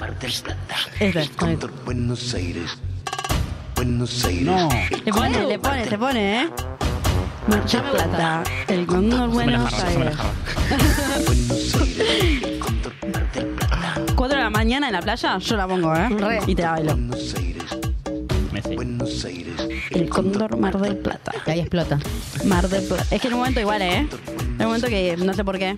Mar del Plata. El cóndor Buenos Aires. Buenos Aires. No. Le pone, cóndor le pone, del pone, ¿eh? Mucha plata. El Cóndor Buenos Aires. jarra. Buenos Aires, el cóndor Mar del Plata. 4 de la mañana en la playa, yo la pongo, ¿eh? Re. Y te la bailo. Buenos Aires. Buenos Aires, El Cóndor Mar del Plata. Y ahí explota. Mar del Plata. Es que en un momento igual, ¿eh? En un momento que no sé por qué.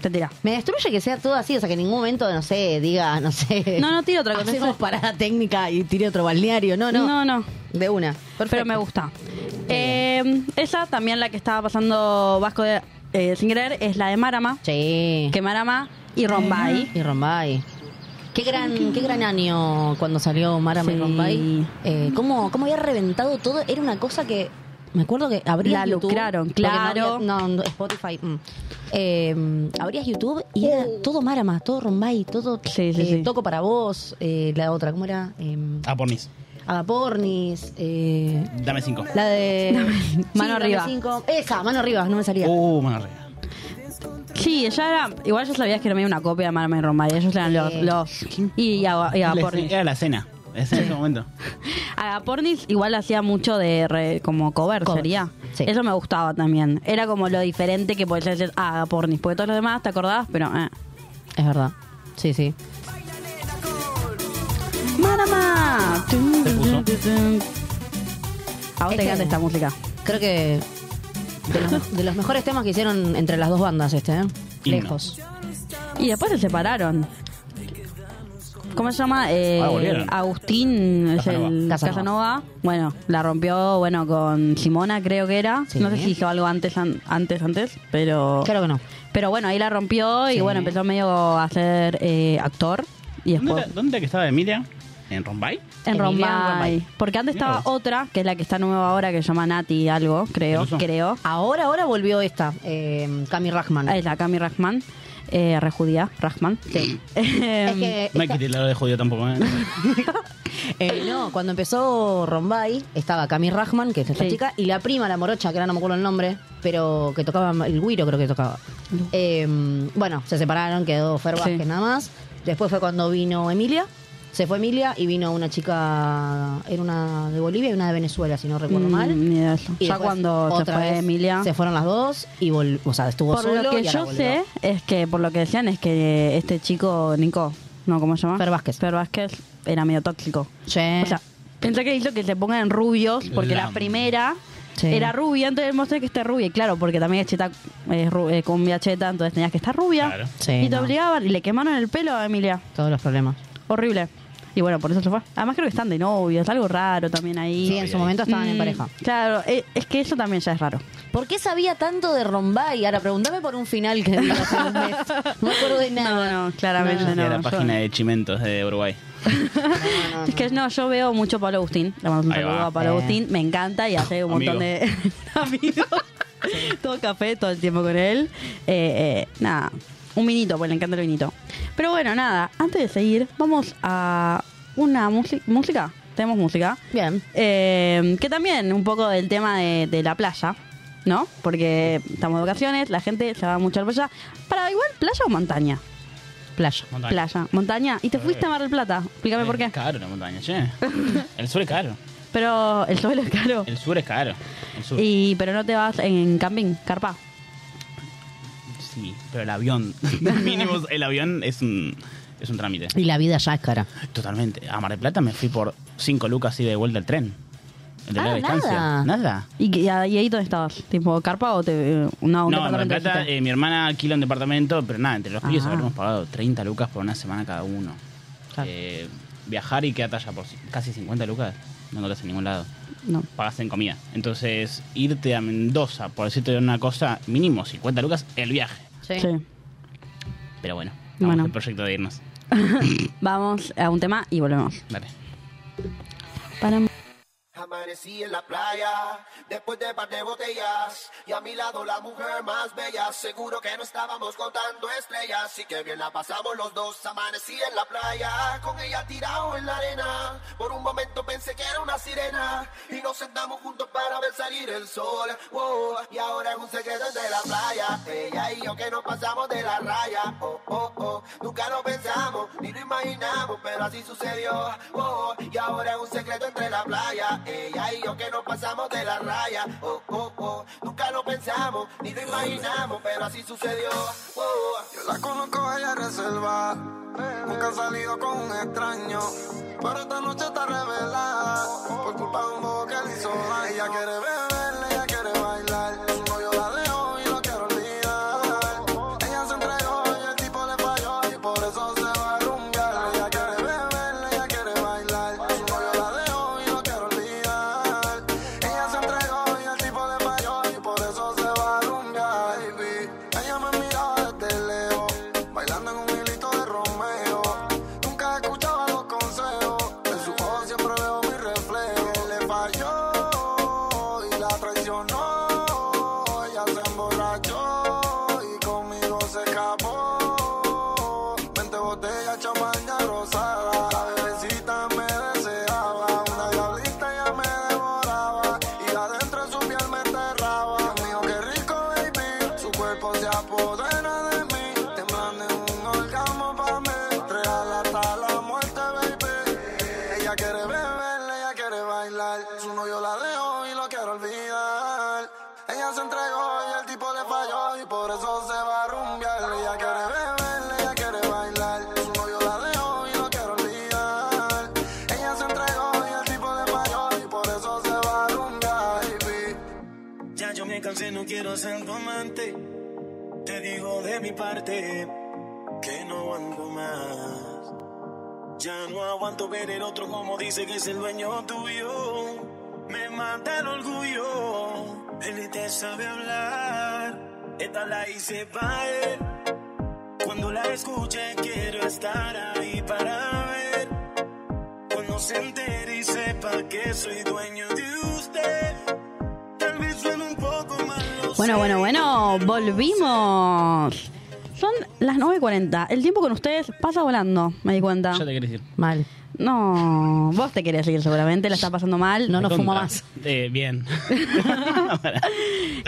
Te tira. Me destruye que sea todo así, o sea, que en ningún momento, no sé, diga, no sé. No, no, tira otra cosa. Hacemos parada técnica y tire otro balneario. No, no. No, no. De una. Perfecto. Pero me gusta. Eh, esa también la que estaba pasando Vasco de, eh, sin querer es la de Marama. Sí. Que Marama y Rombay. Y Rombay. Qué gran, qué gran año cuando salió Marama y. Rombay. Eh, ¿cómo, ¿Cómo había reventado todo? Era una cosa que. Me acuerdo que abrías La YouTube. lucraron, no claro. había- No, Spotify. mm. Eh, abrías YouTube y era todo Marama, todo Rombay, todo. Sí, sí, eh, sí. Toco para vos. eh, la otra, ¿cómo era? Eh, Ah, pornis. Agapornis. Eh, Dame cinco. la de. <laughs> Mano Dame arriba. cinco. Esa, mano arriba, no me salía. Uh, mano arriba. Sí, ella era. Igual yo sabía que era medio una copia de Marama y Rombay. Ellos eran los. Sí. los y, y, a- y a Pornis. Era la cena. Es en ese momento. <laughs> Agapornis igual hacía mucho de re- como cover, Cover, sería. sí. Eso me gustaba también. Era como lo diferente que podías decir ah, Agapornis. Porque todos los demás te acordabas, pero eh. Es verdad. Sí, sí. Tum. A vos te Este- encanta esta música. Creo que de los, de los mejores temas que hicieron entre las dos bandas este, ¿eh? Himno. Lejos. Y después se separaron. ¿Cómo se llama? Eh, Ah, volvieron. Agustín es Casanova. el Casanova. Casanova. Bueno, la rompió, bueno, con Simona creo que era. Sí. No sé si hizo algo antes, an- antes, antes, pero... Claro que no. Pero bueno, ahí la rompió y Sí. bueno, empezó medio a ser eh, actor. Y ¿Dónde, después... era- dónde era que estaba Emilia? ¿En Rombay? En Emilia Rombay. Rombay. Porque antes estaba vos. otra, que es la que está nueva ahora, que se llama Nati algo, creo, creo. Ahora, ahora volvió esta, eh, Cami Rahman. Es la Cami Rahman, eh, re judía, Rahman. Sí. <laughs> Es que No hay que tirarlo de judío tampoco, ¿eh? <laughs> Eh, no, cuando empezó Rombay estaba Cami Rahman, que es esta Sí. chica, y la prima, la morocha, que ahora no me acuerdo el nombre, pero que tocaba el güiro, creo que tocaba. Eh, bueno, se separaron, quedó Fer Sí. Vázquez nada más. Después fue cuando vino Emilia. Se fue Emilia y vino una chica, era una de Bolivia y una de Venezuela, si no recuerdo Mm, mal. Ni de eso. Y ya cuando se otra fue vez, Emilia. Se fueron las dos y vol o sea, estuvo Por solo lo que y yo volvió. sé, es que por lo que decían es que este chico, Nico, no, ¿cómo se llama? Fer Vázquez. Fer Vázquez era medio tóxico. Sí. O sea, pensé que hizo que se pongan rubios, porque la primera Sí. era rubia, entonces mostré que esté rubia. Y claro, porque también es cheta, es ru- cumbia cheta, entonces tenías que estar rubia. Claro. Sí, y te no. obligaban, y le quemaron el pelo a Emilia. Todos los problemas. Horrible. Y bueno, por eso se fue. Además creo que están de novios, algo raro también ahí. Sí, en su momento estaban en Mm, pareja. Claro, eh, es que eso también ya es raro. ¿Por qué sabía tanto de Rombay? Ahora, pregúntame por un final que vi hace un mes. No me acuerdo de <laughs> nada. No, no, claramente no. era yo- página de chimentos de Uruguay. <laughs> Es que no, yo veo mucho Pablo Agustín. Le mando un Ahí saludo va. a Pablo Eh. Agustín. Me encanta y hace un Amigo. montón de <laughs> amigos. todo café, todo el tiempo con él. Eh, eh, nada, un vinito, pues le encanta el vinito. Pero bueno, nada, antes de seguir, vamos a una música. ¿Música? Tenemos música. Bien. Eh, que también un poco del tema de, de la playa, ¿no? Porque estamos de vacaciones, la gente se va mucho a la playa. Para igual, playa o montaña. Playa. Montaña. Playa, montaña. Y te fuiste a Mar del Plata. Explícame por Es qué. caro la montaña, che. <laughs> El sur es caro. Pero el suelo es caro. El sur es caro. El sur. Y pero no te vas en camping, carpa. Sí, pero el avión. <laughs> Mínimo, el avión es un, es un trámite. Y la vida ya es cara. Totalmente. A Mar del Plata me fui por 5 lucas así de vuelta al tren. De Ah, distancia. nada. Nada. ¿Y, que- y ahí dónde estabas? ¿Tipo carpa o te, eh, no, un No, en Mar del departamento? Plata, eh, mi hermana alquila un departamento, pero nada, entre los pibes Ah. habremos pagado 30 lucas por una semana cada uno. Claro. Eh, viajar y quedarte allá por ci- casi 50 lucas, no encontrás en ningún lado. no. Pagas en comida. Entonces, irte a Mendoza, por decirte una cosa, mínimo 50 lucas el viaje. Sí. Sí. Pero bueno, vamos Bueno. el proyecto de irnos. <laughs> Vamos a un tema y volvemos. Dale. Para Amanecí en la playa, después de par de botellas, y a mi lado la mujer más bella. Seguro que no estábamos contando estrellas, así que bien la pasamos los dos. Amanecí en la playa, con ella tirado en la arena. Por un momento pensé que era una sirena, y nos sentamos juntos para ver salir el sol. Wow, y ahora es un secreto entre la playa, ella y yo que nos pasamos de la raya. Oh, oh, oh, nunca lo pensamos, ni lo imaginamos, pero así sucedió. Oh, y ahora es un secreto entre la playa, y yo que nos pasamos de la raya. Oh, oh, oh, nunca lo pensamos, ni lo imaginamos, pero así sucedió. Oh, Yo la conozco, ella es reserva. Nunca ha salido con un extraño. Pero esta noche está revelada. Por culpa de un bobo que le hizo daño. Ella quiere beber, no quiero ser tu amante. Te digo de mi parte que no aguanto más. Ya no aguanto ver el otro como dice que es el dueño tuyo. Me mata el orgullo. Él te sabe hablar. Esta la hice para él. Cuando la escuche quiero estar ahí para ver. Cuando se entere y sepa que soy dueño de usted. Bueno, bueno, bueno, volvimos. Son las 9.40. El tiempo con ustedes pasa volando, me di cuenta. Yo te quería decir. Mal. No, vos te querés ir seguramente, la está pasando mal. No nos fuma más. Eh, bien. <laughs>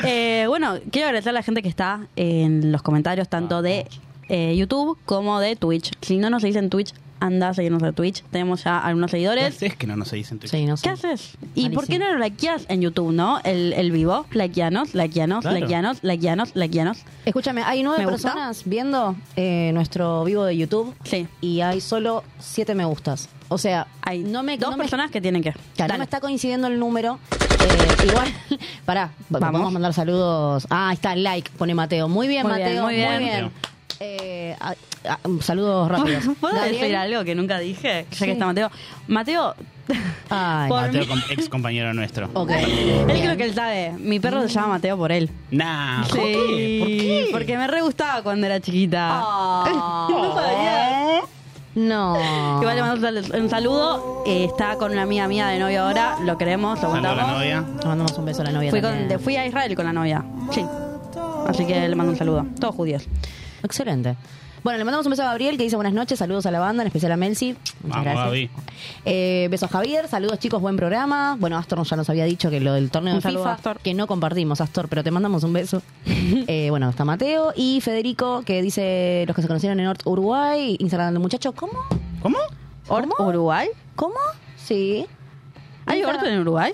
Eh, bueno, quiero agradecer a la gente que está en los comentarios, tanto de eh, YouTube como de Twitch. Si no nos seguís en Twitch, anda a seguirnos en Twitch. Tenemos ya algunos ¿Qué seguidores. haces que no nos seguís en Twitch? Sí, no sé. ¿Qué haces? ¿Y Malísimo. por qué no lo likeás en YouTube, no? El, el vivo. Likeanos, likeanos, Claro. likeanos, likeanos, likeanos. Escúchame, hay nueve ¿Me gusta? personas viendo eh, nuestro vivo de YouTube Sí. y hay solo siete me gustas. O sea, Hay no me, dos no me- personas que tienen que. claro, no Dale. me está coincidiendo el número. Eh, igual, <laughs> pará, va- Vamos. vamos a mandar saludos. Ah, ahí está, like, pone Mateo. Muy bien, Muy bien, Mateo, muy bien. Mateo. Eh, ah, ah, saludos rápidos. <laughs> ¿Puedo decir algo que nunca dije? Ya Sí. que está Mateo. Mateo, Ay, Mateo, mí- ex compañero nuestro. ok. él Bien. creo que él sabe. Mi perro se llama Mateo por él. Nah, ¿por Sí, qué? ¿Por qué? Porque me re gustaba cuando era chiquita. Ah. <laughs> ¿No sabías? No. Igual le mando un sal- un saludo. Eh, está con una amiga mía de novia ahora. Lo queremos, lo a la contamos. novia. Le mandamos un beso a la novia. Fui, con- fui a Israel con la novia. Sí. Así que le mando un saludo. Todos judíos. Excelente. Bueno, le mandamos un beso a Gabriel que dice buenas noches, saludos a la banda, en especial a Melsi. Muchas Vamos, gracias. Gaby. Eh, besos a Javier, saludos chicos, buen programa. Bueno, Astor ya nos había dicho que lo del torneo Un de saludo FIFA, Astor. que no compartimos, Astor, pero te mandamos un beso. <laughs> Eh, bueno, está Mateo y Federico que dice los que se conocieron en Ort Uruguay, Instagram del muchacho, ¿cómo? ¿Cómo? ¿Ort Uruguay? ¿Cómo? Sí. ¿Hay Instagram- Ort en Uruguay?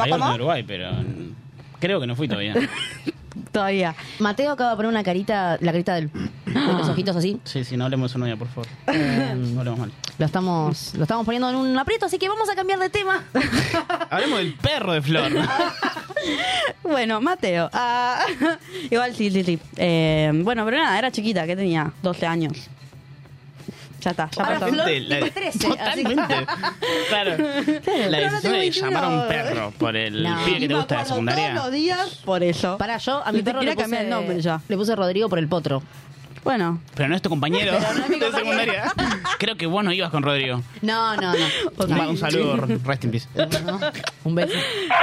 Hay otro en Uruguay, pero mm, creo que no fui todavía. <laughs> Todavía. Mateo acaba de poner una carita, la carita del, con los ojitos así. Sí, sí, no hablemos de su novia, por favor. <laughs> Eh, No hablemos mal. lo estamos, lo estamos poniendo en un aprieto, así que vamos a cambiar de tema. <laughs> Hablemos del perro de Flor. <laughs> Bueno, Mateo. Ah, igual sí, sí, sí. Eh, bueno, pero nada, era chiquita, que tenía 12 años. Ya está, ya Ahora pasó. Flor Totalmente, la- tipo 13, Totalmente. <laughs> Claro. La decisión de llamar a un perro por el No. pibe que te gusta de todos secundaria. los días por eso. Para yo, a mi Le perro quería le puse, cambiar el nombre ya. le puse Rodrigo por el potro. Bueno, Pero no es tu compañero Pero no es mi de secundaria. Creo que vos no ibas con Rodrigo. No, no, no. Un, un saludo, rest in peace. No, Un beso.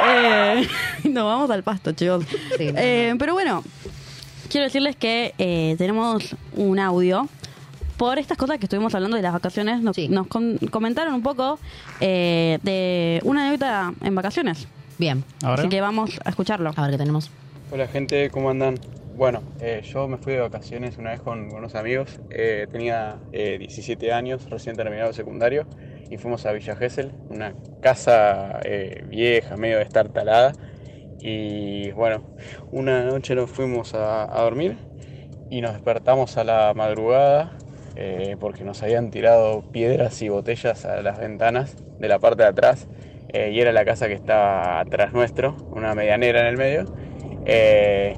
eh, <laughs> nos vamos al pasto, chicos. Sí. Eh, pero bueno, quiero decirles que eh, tenemos un audio. Por estas cosas que estuvimos hablando de las vacaciones, nos, Sí. nos comentaron un poco eh, de una anécdota en vacaciones. Bien, Ahora. Así que vamos a escucharlo. a ver qué tenemos. Hola gente, ¿cómo andan? Bueno, eh, yo me fui de vacaciones una vez con, con unos amigos, Eh, tenía eh, 17 años, recién terminado el secundario, y fuimos a Villa Gesell, una casa eh, vieja, medio destartalada, y bueno, una noche nos fuimos a, a dormir y nos despertamos a la madrugada eh, porque nos habían tirado piedras y botellas a las ventanas de la parte de atrás, eh, y era la casa que estaba atrás nuestro, una medianera en el medio. Eh,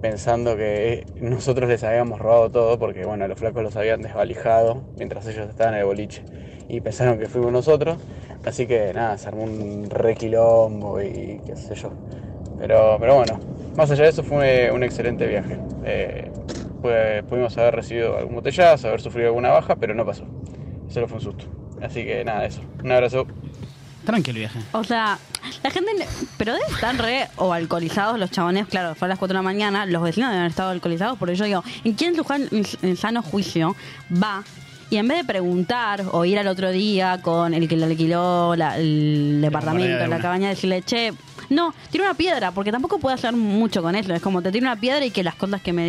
pensando que nosotros les habíamos robado todo porque bueno, los flacos los habían desvalijado mientras ellos estaban en el boliche y pensaron que fuimos nosotros, así que nada, se armó un requilombo y qué sé yo. Pero, pero bueno, más allá de eso fue un excelente viaje. Fue- pudimos haber recibido algún botellazo, haber sufrido alguna baja, pero no pasó. Solo fue un susto. Así que nada, eso. Un abrazo. Tranquilo viaje. O sea, la gente. Pero deben estar re o alcoholizados los chabones. Claro, fue a las 4 de la mañana. Los vecinos deben haber estado alcoholizados. Porque yo digo, ¿en quién jan- en- sano juicio va? Y en vez de preguntar o ir al otro día con el que le alquiló la- el departamento, de la una. cabaña, decirle, che, no, tira una piedra, porque tampoco puedo hacer mucho con eso. Es como te tiro una piedra y que las cosas que me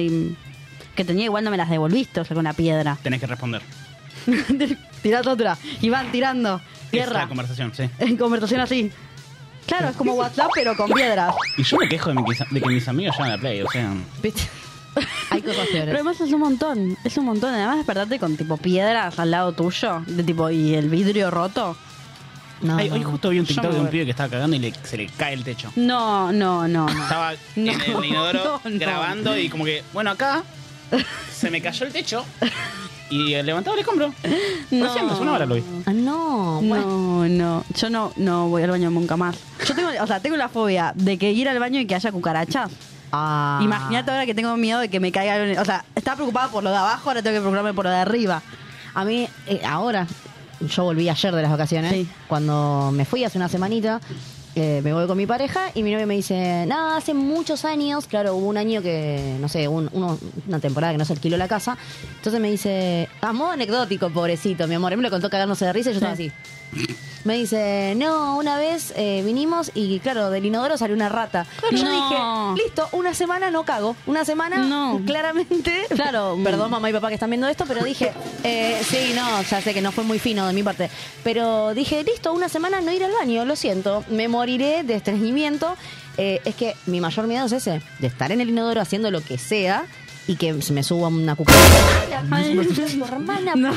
que tenía igual no me las devolviste, o sea, con una piedra. <laughs> Tenés que responder. Tirás otra. Y van tirando Esa es tierra la conversación, sí. en conversación así. Claro, es como WhatsApp, pero con piedras. Y yo me quejo de, mi- de que mis amigos llevan a la play, o sea. <laughs> Hay cosas Pero peores. además es un montón, es un montón. Además despertarte con tipo piedras al lado tuyo, de tipo y el vidrio roto. No, Ay, no, hoy no. justo vi un Yo TikTok me de un pibe que estaba cagando y le- se le cae el techo. No, no, no, no. Estaba No, en el <laughs> inodoro no, no. grabando y como que, bueno, acá se me cayó el techo y levantaba el escombro. No. Recién, hace una hora lo vi. Ah, no, bueno. No, no. Yo no, no voy al baño nunca más. Yo tengo, o sea, tengo la fobia de que ir al baño y que haya cucarachas. Ah. Imagínate ahora que tengo miedo de que me caiga. O sea, estaba preocupada por lo de abajo, ahora tengo que preocuparme por lo de arriba. A mí, eh, ahora, yo volví ayer de las vacaciones, Sí. cuando me fui hace una semanita, eh, me voy con mi pareja y mi novio me dice, nada, hace muchos años, claro, hubo un año que, no sé, un- uno- una temporada que no se alquiló la casa, entonces me dice, a modo anecdótico, pobrecito, mi amor, él me lo contó cagándose de risa y yo estaba así. Me dice, no, una vez eh, vinimos y claro, del inodoro salió una rata. Y yo No. dije, listo, una semana no cago. Una semana, No. claramente. <laughs> Claro. Perdón, mamá y papá que están viendo esto, pero dije, eh, sí, no, ya sé que no fue muy fino de mi parte. Pero dije, listo, una semana no ir al baño, lo siento. Me moriré de estreñimiento. Eh, es que mi mayor miedo es ese, de estar en el inodoro haciendo lo que sea y que se me suba una cucaracha. Ay, <laughs> hermana. No.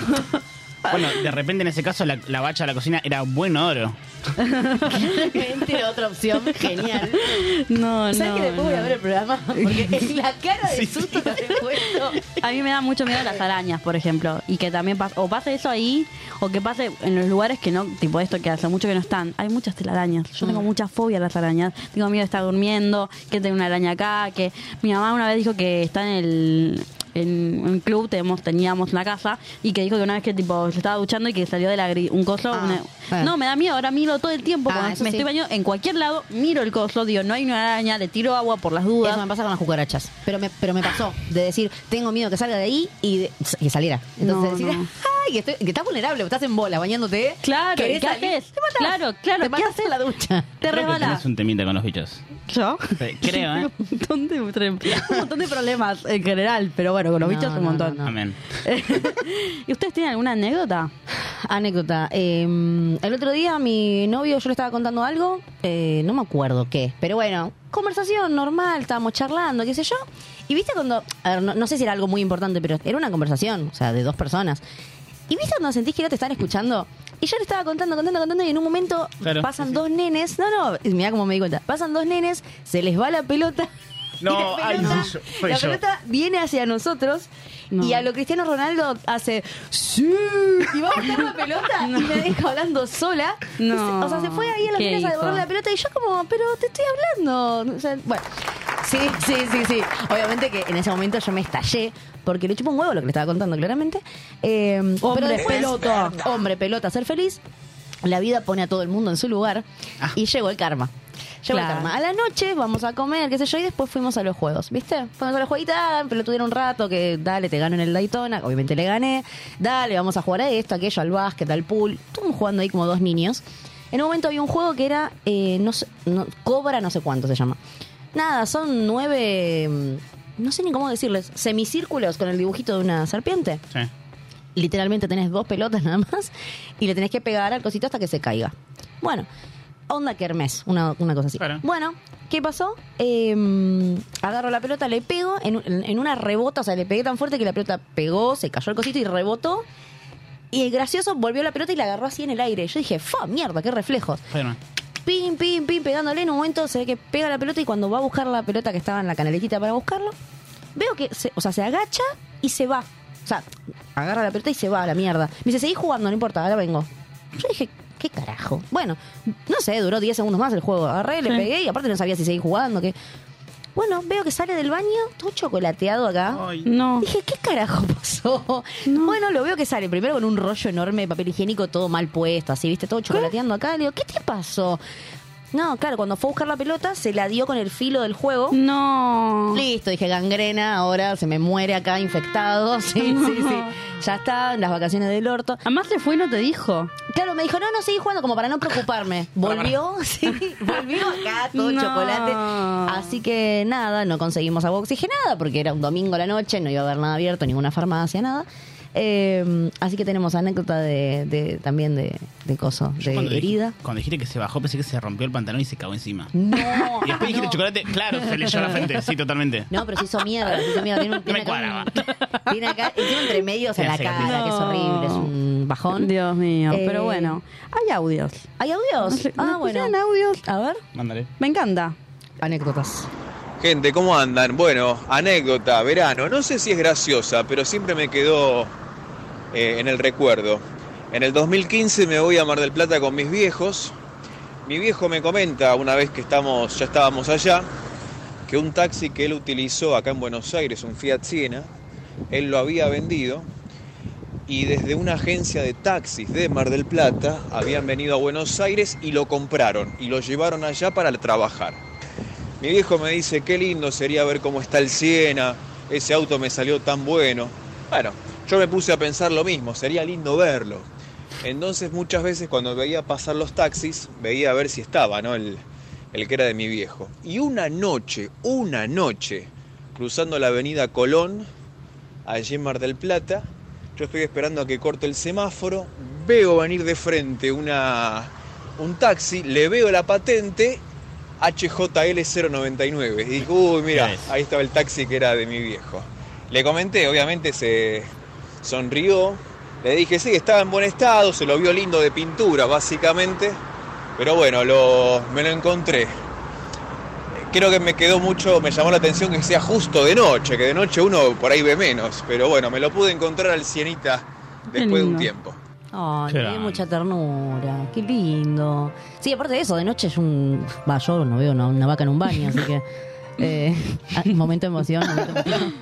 Bueno, de repente en ese caso la, la bacha de la cocina era buen oro. Claramente otra opción genial. No, ¿Sabes no, que después voy a ver el programa? Porque <laughs> en la cara de susto que te he puesto. A mí me da mucho miedo las arañas, por ejemplo. Y que también pase, o pase eso ahí, o que pase en los lugares que no, tipo esto que hace mucho que no están. Hay muchas telarañas. Yo tengo mucha fobia a las arañas. Tengo miedo de estar durmiendo, que tengo una araña acá, que mi mamá una vez dijo que está en el en un club tenemos, teníamos una casa y que dijo que una vez que tipo se estaba duchando y que salió de la gri- un coso Ah, una- bueno. no me da miedo ahora miro todo el tiempo Ah, cuando eso me sí. estoy bañando en cualquier lado miro el coso digo no hay una araña le tiro agua por las dudas Eso me pasa con las cucarachas. Pero me, pero me pasó de decir, tengo miedo que salga de ahí y de- que saliera. Entonces No, decir, no. ay, estoy, que estás vulnerable, estás en bola bañándote. Claro, ¿Querés ¿y qué salir? haces? Te matás. Claro, claro, Te ¿qué matás haces? en la ducha. te Creo que resbalás tenés un temita con los bichos. ¿Yo? Sí, Creo, ¿eh? <laughs> un montón de, un montón de problemas en general, pero bueno, con los No, bichos un no, montón. no, no. Amén. <laughs> ¿Y ustedes tienen alguna anécdota? Anécdota. eh, el otro día mi novio, yo le estaba contando algo, eh, no me acuerdo qué, pero bueno, conversación normal, estábamos charlando, qué sé yo. Y viste cuando, a ver, no, no sé si era algo muy importante, pero era una conversación, o sea, de dos personas. Y viste cuando sentís que no te están escuchando. Y yo le estaba contando, contando, contando, y en un momento Claro, pasan sí, sí. dos nenes. No, no, mira cómo me di cuenta. Pasan dos nenes, se les va la pelota. <laughs> No, y la ay, pelota, yo- fue la yo. pelota viene hacia nosotros. No. Y a lo Cristiano Ronaldo hace ¡Sí! Y va a buscar la pelota y me deja hablando sola. No. O sea, se fue ahí a la ¿Qué mesa a devolver la pelota y yo como, pero te estoy hablando. O sea, bueno. Sí, sí, sí, sí. Obviamente que en ese momento yo me estallé porque le chupo un huevo lo que le estaba contando claramente. Eh, pero Hombre después, pelota. Hombre pelota, ser feliz. La vida pone a todo el mundo en su lugar y llegó el karma. Llegó Claro. el karma. A la noche vamos a comer, qué sé yo, y después fuimos a los juegos, ¿viste? Fuimos a los jueguitos, ah, pero tuvieron un rato que dale, te gano en el Daytona, obviamente le gané, dale, vamos a jugar a esto, aquello, al básquet, al pool. Estuvimos jugando ahí como dos niños. En un momento había un juego que era, eh, no sé, no- Cobra no sé cuánto se llama. Nada, son nueve, mm, no sé ni cómo decirles, semicírculos con el dibujito de una serpiente Sí. literalmente tenés dos pelotas <laughs> nada más y le tenés que pegar al cosito hasta que se caiga. Bueno, onda kermés, una, una cosa así. Claro. Bueno, ¿qué pasó? Eh, agarro la pelota, le pego en, en una rebota, o sea, le pegué tan fuerte que la pelota pegó, se cayó el cosito y rebotó. Y el gracioso volvió la pelota y la agarró así en el aire. Yo dije, ¡fa, mierda, qué reflejos! Spider-Man. Pim, pim, pim, pegándole. En un momento se ve que pega la pelota y cuando va a buscar la pelota que estaba en la canaletita para buscarlo, veo que, se, o sea, se agacha y se va. O sea, agarra la pelota y se va a la mierda. Me dice, seguí jugando, no importa, ahora vengo. Yo dije, ¿qué carajo? Bueno, no sé, duró 10 segundos más el juego. Agarré, le pegué y aparte no sabía si seguí jugando, que... Bueno, veo que sale del baño todo chocolateado acá. No. Dije, ¿qué carajo pasó? Bueno, lo veo que sale primero con un rollo enorme de papel higiénico todo mal puesto, así, viste, todo chocolateando acá. Le digo, ¿qué te pasó? No, claro, cuando fue a buscar la pelota, se la dio con el filo del juego. No. Listo, dije, gangrena, ahora se me muere acá infectado. <laughs> Sí, sí, sí. Ya está, en las vacaciones del orto. Además se fue y no te dijo. Claro, me dijo, no, no, seguí jugando como para no preocuparme. <laughs> Volvió, <laughs> sí, volvió acá todo No. chocolate. Así que nada, no conseguimos agua oxigenada porque era un domingo a la noche, no iba a haber nada abierto, ninguna farmacia, nada. Eh, así que tenemos anécdota de, de- también de, de coso, Yo de cuando herida. cuando dijiste que se bajó, pensé que se rompió el pantalón y se cagó encima. No, Y después dijiste chocolate, claro, se leyó la frente, sí, totalmente. No, pero se hizo mierda, se hizo mierda. Tiene, un- tiene me acá, cuadraba. un- tiene acá, encima entre medio, o sea, Sí, la cara, no. que es horrible, es un bajón. Dios mío, Eh, pero bueno, hay audios. ¿Hay audios? No sé, ah, ¿nos bueno. audios? A ver. Mándale. Me encanta. Anécdotas. Gente, ¿cómo andan? Bueno, anécdota, verano. No sé si es graciosa, pero siempre me quedó eh, en el recuerdo. En el 2015 me voy a Mar del Plata con mis viejos. Mi viejo me comenta, una vez que estamos, ya estábamos allá, que un taxi que él utilizó acá en Buenos Aires, un Fiat Siena, él lo había vendido y desde una agencia de taxis de Mar del Plata habían venido a Buenos Aires y lo compraron y lo llevaron allá para trabajar. Mi viejo me dice, qué lindo sería ver cómo está el Siena, ese auto me salió tan bueno. Bueno, yo me puse a pensar lo mismo, sería lindo verlo. Entonces muchas veces cuando veía pasar los taxis, veía a ver si estaba, ¿no? El, el que era de mi viejo. Y una noche, una noche, cruzando la avenida Colón, allí en Mar del Plata, yo estoy esperando a que corte el semáforo, veo venir de frente una, un taxi, le veo la patente HJL 099. Y digo, uy, mira, ahí estaba el taxi que era de mi viejo. Le comenté, obviamente se sonrió. Le dije, sí, estaba en buen estado, se lo vio lindo de pintura, básicamente. Pero bueno, lo, me lo encontré. Creo que me quedó mucho, me llamó la atención que sea justo de noche, que de noche uno por ahí ve menos. Pero bueno, me lo pude encontrar al Cienita después de un tiempo. Ay, Qué mucha ternura. Qué lindo. Sí, aparte de eso, de noche es un. Va, yo no veo una, una vaca en un baño, así que. eh, <laughs> ah, momento de emoción, momento de emoción.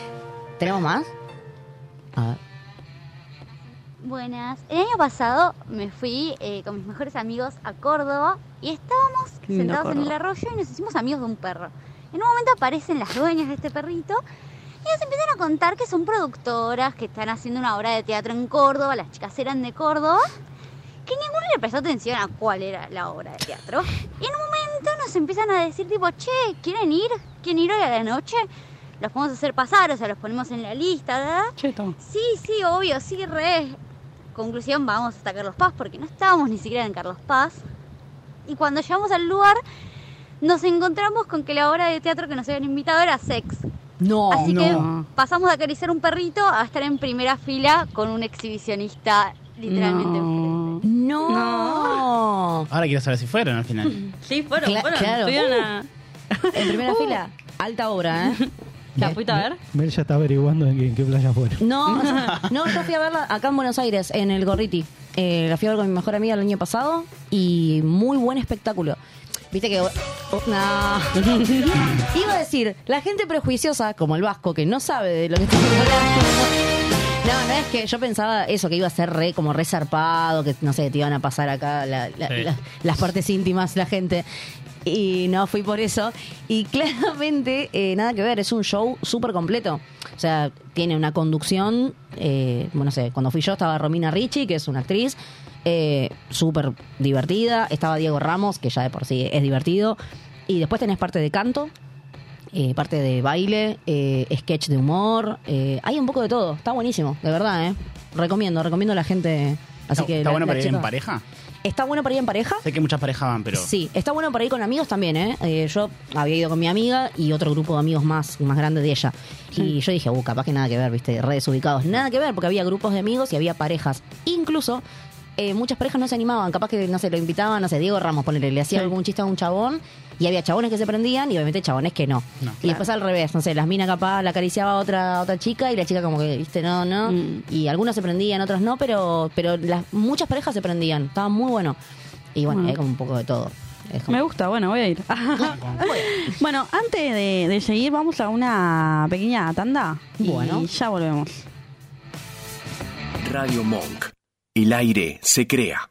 <laughs> ¿Tenemos más? A ver. Buenas. El año pasado me fui eh, con mis mejores amigos a Córdoba y estábamos lindo sentados en el arroyo y nos hicimos amigos de un perro. En un momento aparecen las dueñas de este perrito y nos empiezan a contar que son productoras, que están haciendo una obra de teatro en Córdoba, las chicas eran de Córdoba, que ninguno le prestó atención a cuál era la obra de teatro. Y en un momento nos empiezan a decir tipo, che, ¿quieren ir? ¿Quieren ir hoy a la noche? Los podemos hacer pasar, o sea, los ponemos en la lista, ¿verdad? Sí, sí, obvio, sí, re. Conclusión, vamos hasta Carlos Paz, porque no estábamos ni siquiera en Carlos Paz. Y cuando llegamos al lugar, nos encontramos con que la obra de teatro que nos habían invitado era sex. No, Así no. que pasamos de acariciar un perrito a estar en primera fila con un exhibicionista literalmente enfrente. No. Ahora quiero saber si fueron al final. Sí, fueron, Cla- fueron. claro. A- En primera fila, alta obra, ¿eh? <laughs> ¿La fuiste a ver? Mel ya está averiguando en qué, en qué playa fueron. No, no, yo fui a verla acá en Buenos Aires, en el Gorriti. Eh, la fui a ver con mi mejor amiga el año pasado y muy buen espectáculo. Viste que. oh, no. <laughs> Iba a decir, la gente prejuiciosa, como el vasco, que no sabe de lo que está hablando. No, no es que yo pensaba eso, que iba a ser re, como re zarpado, que no sé, te iban a pasar acá la- la- Sí. la- las partes íntimas, la gente. Y no fui por eso. Y claramente, eh, nada que ver, es un show súper completo. O sea, tiene una conducción, eh, bueno, no sé, cuando fui yo estaba Romina Ricci, que es una actriz, eh, súper divertida. Estaba Diego Ramos, que ya de por sí es divertido. Y después tenés parte de canto, eh, parte de baile, eh, sketch de humor. eh, hay un poco de todo. Está buenísimo, de verdad, ¿eh? Recomiendo, recomiendo a la gente. Así ¿Está, que está la- bueno la para ir en chica- pareja? Está bueno para ir en pareja. Sé que muchas parejas van, pero. Sí, está bueno para ir con amigos también, ¿eh? Eh, Yo había ido con mi amiga y otro grupo de amigos más, más grande de ella. Y yo dije, uh, capaz que nada que ver, viste, redes ubicados. Nada que ver, porque había grupos de amigos y había parejas. Incluso, eh, muchas parejas no se animaban, capaz que, no sé, lo invitaban, no sé, Diego Ramos, ponerle, le hacía algún chiste a un chabón y había chabones que se prendían y obviamente chabones que no. y después al revés, no sé, las minas capaz la acariciaba a otra, a otra chica y la chica como que, viste, no, no. Y algunos se prendían, otros no, pero, pero las, muchas parejas se prendían. Estaba muy bueno. Y bueno, Bueno. hay como un poco de todo. Es como- Me gusta, bueno, voy a ir. <laughs> bueno, antes de, de seguir, vamos a una pequeña tanda. Bueno. Y ya volvemos. Radio Monk. El aire se crea.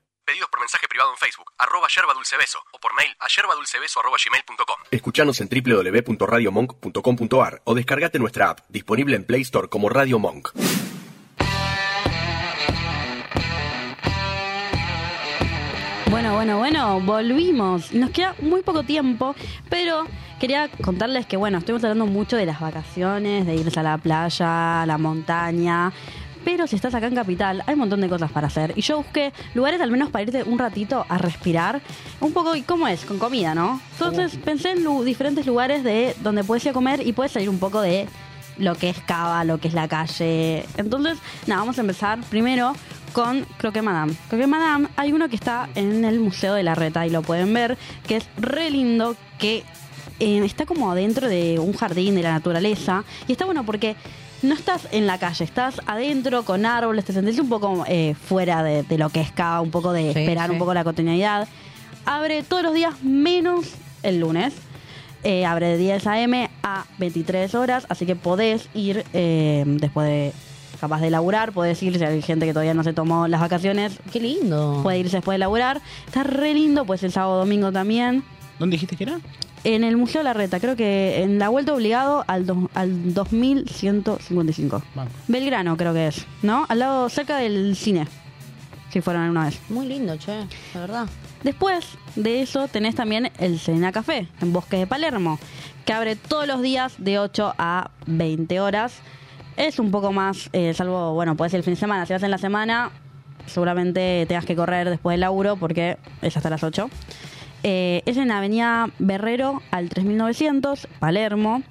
Pedidos por mensaje privado en Facebook, arroba yerba dulce beso, o por mail a yerbadulcebeso arroba gmail.com. Escuchanos en www.radiomonk.com.ar o descargate nuestra app, disponible en Play Store como Radio Monk. Bueno, bueno, bueno, volvimos. Nos queda muy poco tiempo, pero quería contarles que, bueno, estuvimos hablando mucho de las vacaciones, de irse a la playa, a la montaña. Pero si estás acá en Capital, hay un montón de cosas para hacer. Y yo busqué lugares al menos para irte un ratito a respirar. Un poco, ¿y cómo es? Con comida, ¿no? Entonces pensé en lu- diferentes lugares de donde puedes ir a comer y puedes salir un poco de lo que es Cava, lo que es la calle. Entonces, nada, vamos a empezar primero con Croque Madame. Croque Madame, hay uno que está en el Museo de la Reta y lo pueden ver, que es re lindo, que eh, está como adentro de un jardín de la naturaleza. Y está bueno porque no estás en la calle, estás adentro con árboles, te sentís un poco eh, fuera de, de lo que es Cava, un poco de Sí, esperar sí. un poco la cotidianidad. Abre todos los días menos el lunes. Eh, abre de 10 a.m. a 23 horas, así que podés ir eh, después de capaz de laburar, podés ir si hay gente que todavía no se tomó las vacaciones. Qué lindo. Puede irse después de laburar. Está re lindo, pues el sábado domingo también. ¿Dónde dijiste que era? En el Museo La Reta, creo que en la vuelta obligado al, do- al 2155. Belgrano creo que es, ¿no? Al lado, cerca del cine. Si fueron alguna vez. Muy lindo, che, la verdad. Después de eso tenés también el Serena Café, en Bosque de Palermo, que abre todos los días de 8 a 20 horas. Es un poco más, eh, salvo, bueno, puede ser el fin de semana. Si vas en la semana, seguramente tengas que correr después del laburo porque es hasta las 8. Eh, es en la avenida Berrero al 3900, Palermo.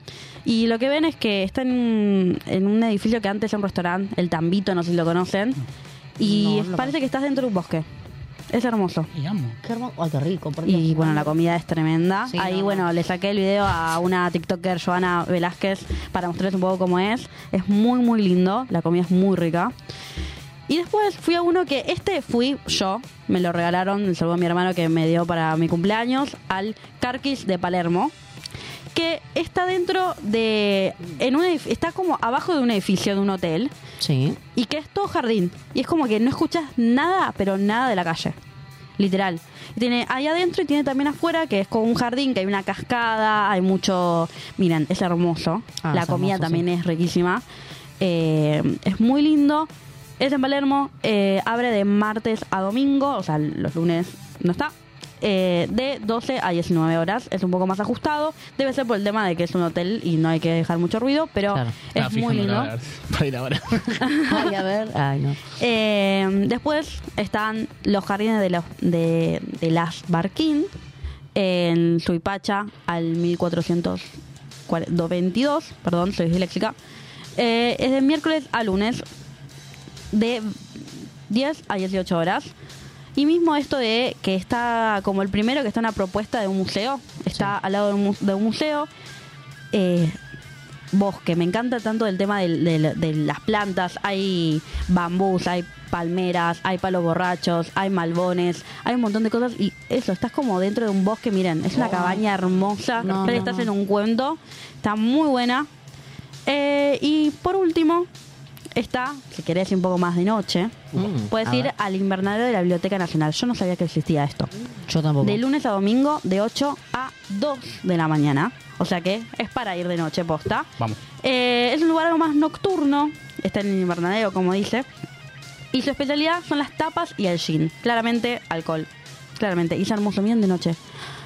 Y lo que ven es que está en, un- en un edificio que antes era un restaurante, el Tambito, no sé si lo conocen. Y No, no lo parece que estás dentro de un bosque. Es hermoso. Qué hermoso. Qué rico. por Dios. Y bueno, la comida es tremenda. Sí, Ahí, no, bueno, le saqué el video a una TikToker, Joana Velázquez, para mostrarles un poco cómo es. Es muy, muy lindo. La comida es muy rica. Y después fui a uno que este fui yo, me lo regalaron, me salvó mi hermano que me dio para mi cumpleaños, al Carquis de Palermo, que está dentro de, en un está como abajo de un edificio de un hotel, sí, y que es todo jardín, y es como que no escuchas nada, pero nada de la calle, literal. Y tiene ahí adentro y tiene también afuera, que es como un jardín, que hay una cascada, hay mucho, miren, es hermoso, Ah, la es comida hermoso, también sí. es riquísima, Eh, es muy lindo. Es en Palermo, eh, abre de martes a domingo, o sea, los lunes no está. eh, de 12 a 19 horas, es un poco más ajustado. Debe ser por el tema de que es un hotel y no hay que dejar mucho ruido, pero es Ah, muy lindo. Para ir ahora. <laughs> Ay, a ver. Ay, no. Eh, después están los jardines de, los, de, de las Barquín en Suipacha al 1422, perdón, soy disléxica. Eh, es de miércoles a lunes de 10 a 18 horas. Y mismo esto de que está como el primero que está una propuesta de un museo, está al lado de un, mu- de un museo. Eh, bosque, me encanta tanto el tema de, las plantas, hay bambús, hay palmeras, hay palos borrachos, hay malbones, hay un montón de cosas y eso, estás como dentro de un bosque, miren, es una Oh. cabaña hermosa, no. estás en un cuento, está muy buena. Eh, y por último, está, si querés ir un poco más de noche, Mm, puedes ir ver. al invernadero de la Biblioteca Nacional. Yo no sabía que existía esto. Yo tampoco. De lunes a domingo, de 8 a 2 de la mañana. O sea que es para ir de noche posta. Vamos. Eh, es un lugar algo más nocturno. Está en el invernadero, como dice. Y su especialidad son las tapas y el gin. Claramente, alcohol. Claramente. Y es hermoso. Miren de noche.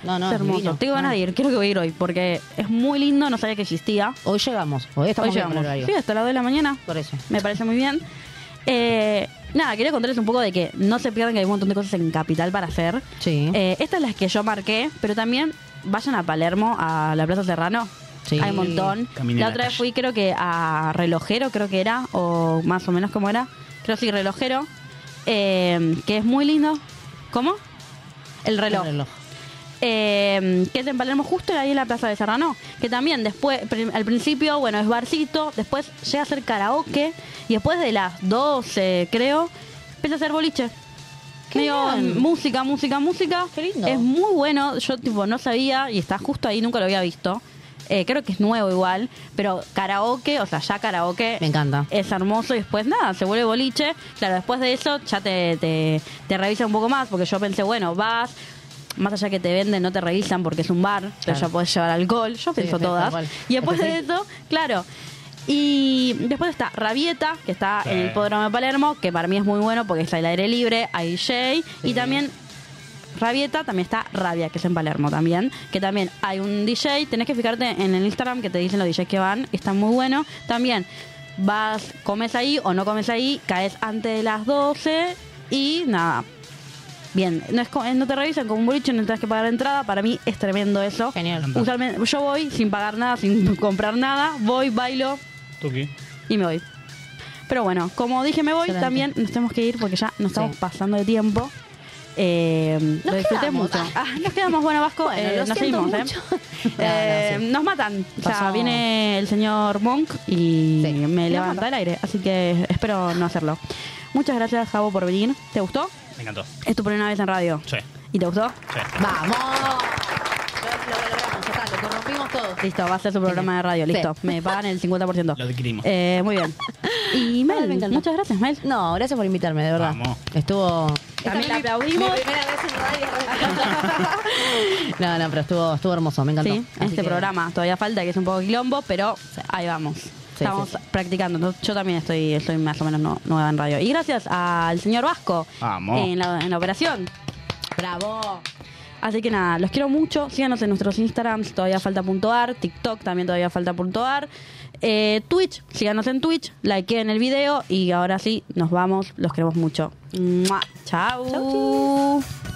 No, no, es hermoso. divino. Tengo ganas de ir. Quiero que voy a ir hoy. Porque es muy lindo. No sabía que existía. Hoy llegamos. Hoy estamos Hoy llegamos. el horario. Sí, hasta las 2 de la mañana. Por eso. Me parece muy bien. Eh, Nada, quería contarles un poco de que no se pierdan que hay un montón de cosas en Capital para hacer. Sí. Eh, estas las que yo marqué, pero también vayan a Palermo, a la Plaza Serrano. Sí. Hay un montón. La a la otra vez fui creo que a Relojero, creo que era, o más o menos como era. Creo sí, Relojero, eh, que es muy lindo. ¿Cómo? El reloj. El reloj. Eh, que es en Palermo justo ahí en la Plaza de Serrano. Que también después, al principio, bueno, es barcito, después llega a ser karaoke y después de las 12, creo, empieza a ser boliche. Medio música, música, música. Qué lindo. Es muy bueno. Yo tipo no sabía y está justo ahí, nunca lo había visto. Eh, creo que es nuevo igual, pero karaoke, o sea, ya karaoke Me encanta. es hermoso y después nada, se vuelve boliche. Claro, después de eso ya te, te, te revisa un poco más, porque yo pensé, bueno, vas, más allá que te venden, no te revisan porque es un bar, pero ya podés llevar alcohol, yo Sí, pienso todas. Y después de eso, claro. Y después está Rabieta, que está Sí. en el Hipódromo de Palermo, que para mí es muy bueno porque está al aire libre, hay DJ, y también Rabieta, también está Rabia, que es en Palermo también, que también hay un DJ, tenés que fijarte en el Instagram que te dicen los DJs que van, está muy bueno. También vas, comes ahí o no comes ahí, caes antes de las 12 y nada. Bien, no, es co- no te revisan como un boliche, no tienes que pagar entrada, para mí es tremendo eso. Genial. Usualmente yo voy sin pagar nada, sin <laughs> comprar nada, voy, bailo Tuki. y me voy. Pero bueno, como dije me voy, Excelente. también nos tenemos que ir porque ya nos estamos Sí. pasando de tiempo. Eh, Nos lo disfruté quedamos. mucho. Ah, nos quedamos, bueno, Vasco, <laughs> Bueno, eh, lo nos siento seguimos, ¿eh? mucho. <laughs> Eh, No, no, sí. Nos matan. O sea, Pasó- viene el señor Monk y Sí. me Nos levanta mata. el aire. Así que espero no hacerlo. Muchas gracias, Javo, por venir. ¿Te gustó? Me encantó. Es tu primera vez en radio. Sí, ¿Y te gustó? sí. ¡Vamos! Lo, lo logramos, ya está, lo corrompimos todo. Listo, va a ser su programa de radio. Sí. Listo, me pagan el 50%. Lo adquirimos. Eh, muy bien. <laughs> Y Mel, me muchas gracias, Mel. No, gracias por invitarme, de verdad. Vamos. Estuvo. También le aplaudimos. Mi primera vez en radio. <laughs> no, no, pero estuvo, estuvo hermoso, me encantó. Sí, Así este que- programa todavía falta, que es un poco quilombo, pero ahí vamos. Estamos sí, practicando. Entonces, Yo también estoy, estoy más o menos no- nueva en radio. Y gracias al señor Vasco Vamos. en la, en la operación. ¡Bravo! Así que nada, los quiero mucho. Síganos en nuestros Instagrams, todavía falta punto ar. TikTok también todavía falta punto ar. Eh, Twitch, síganos en Twitch, likeen el video y ahora sí, nos vamos. Los queremos mucho. ¡Mua! Chau. Chau.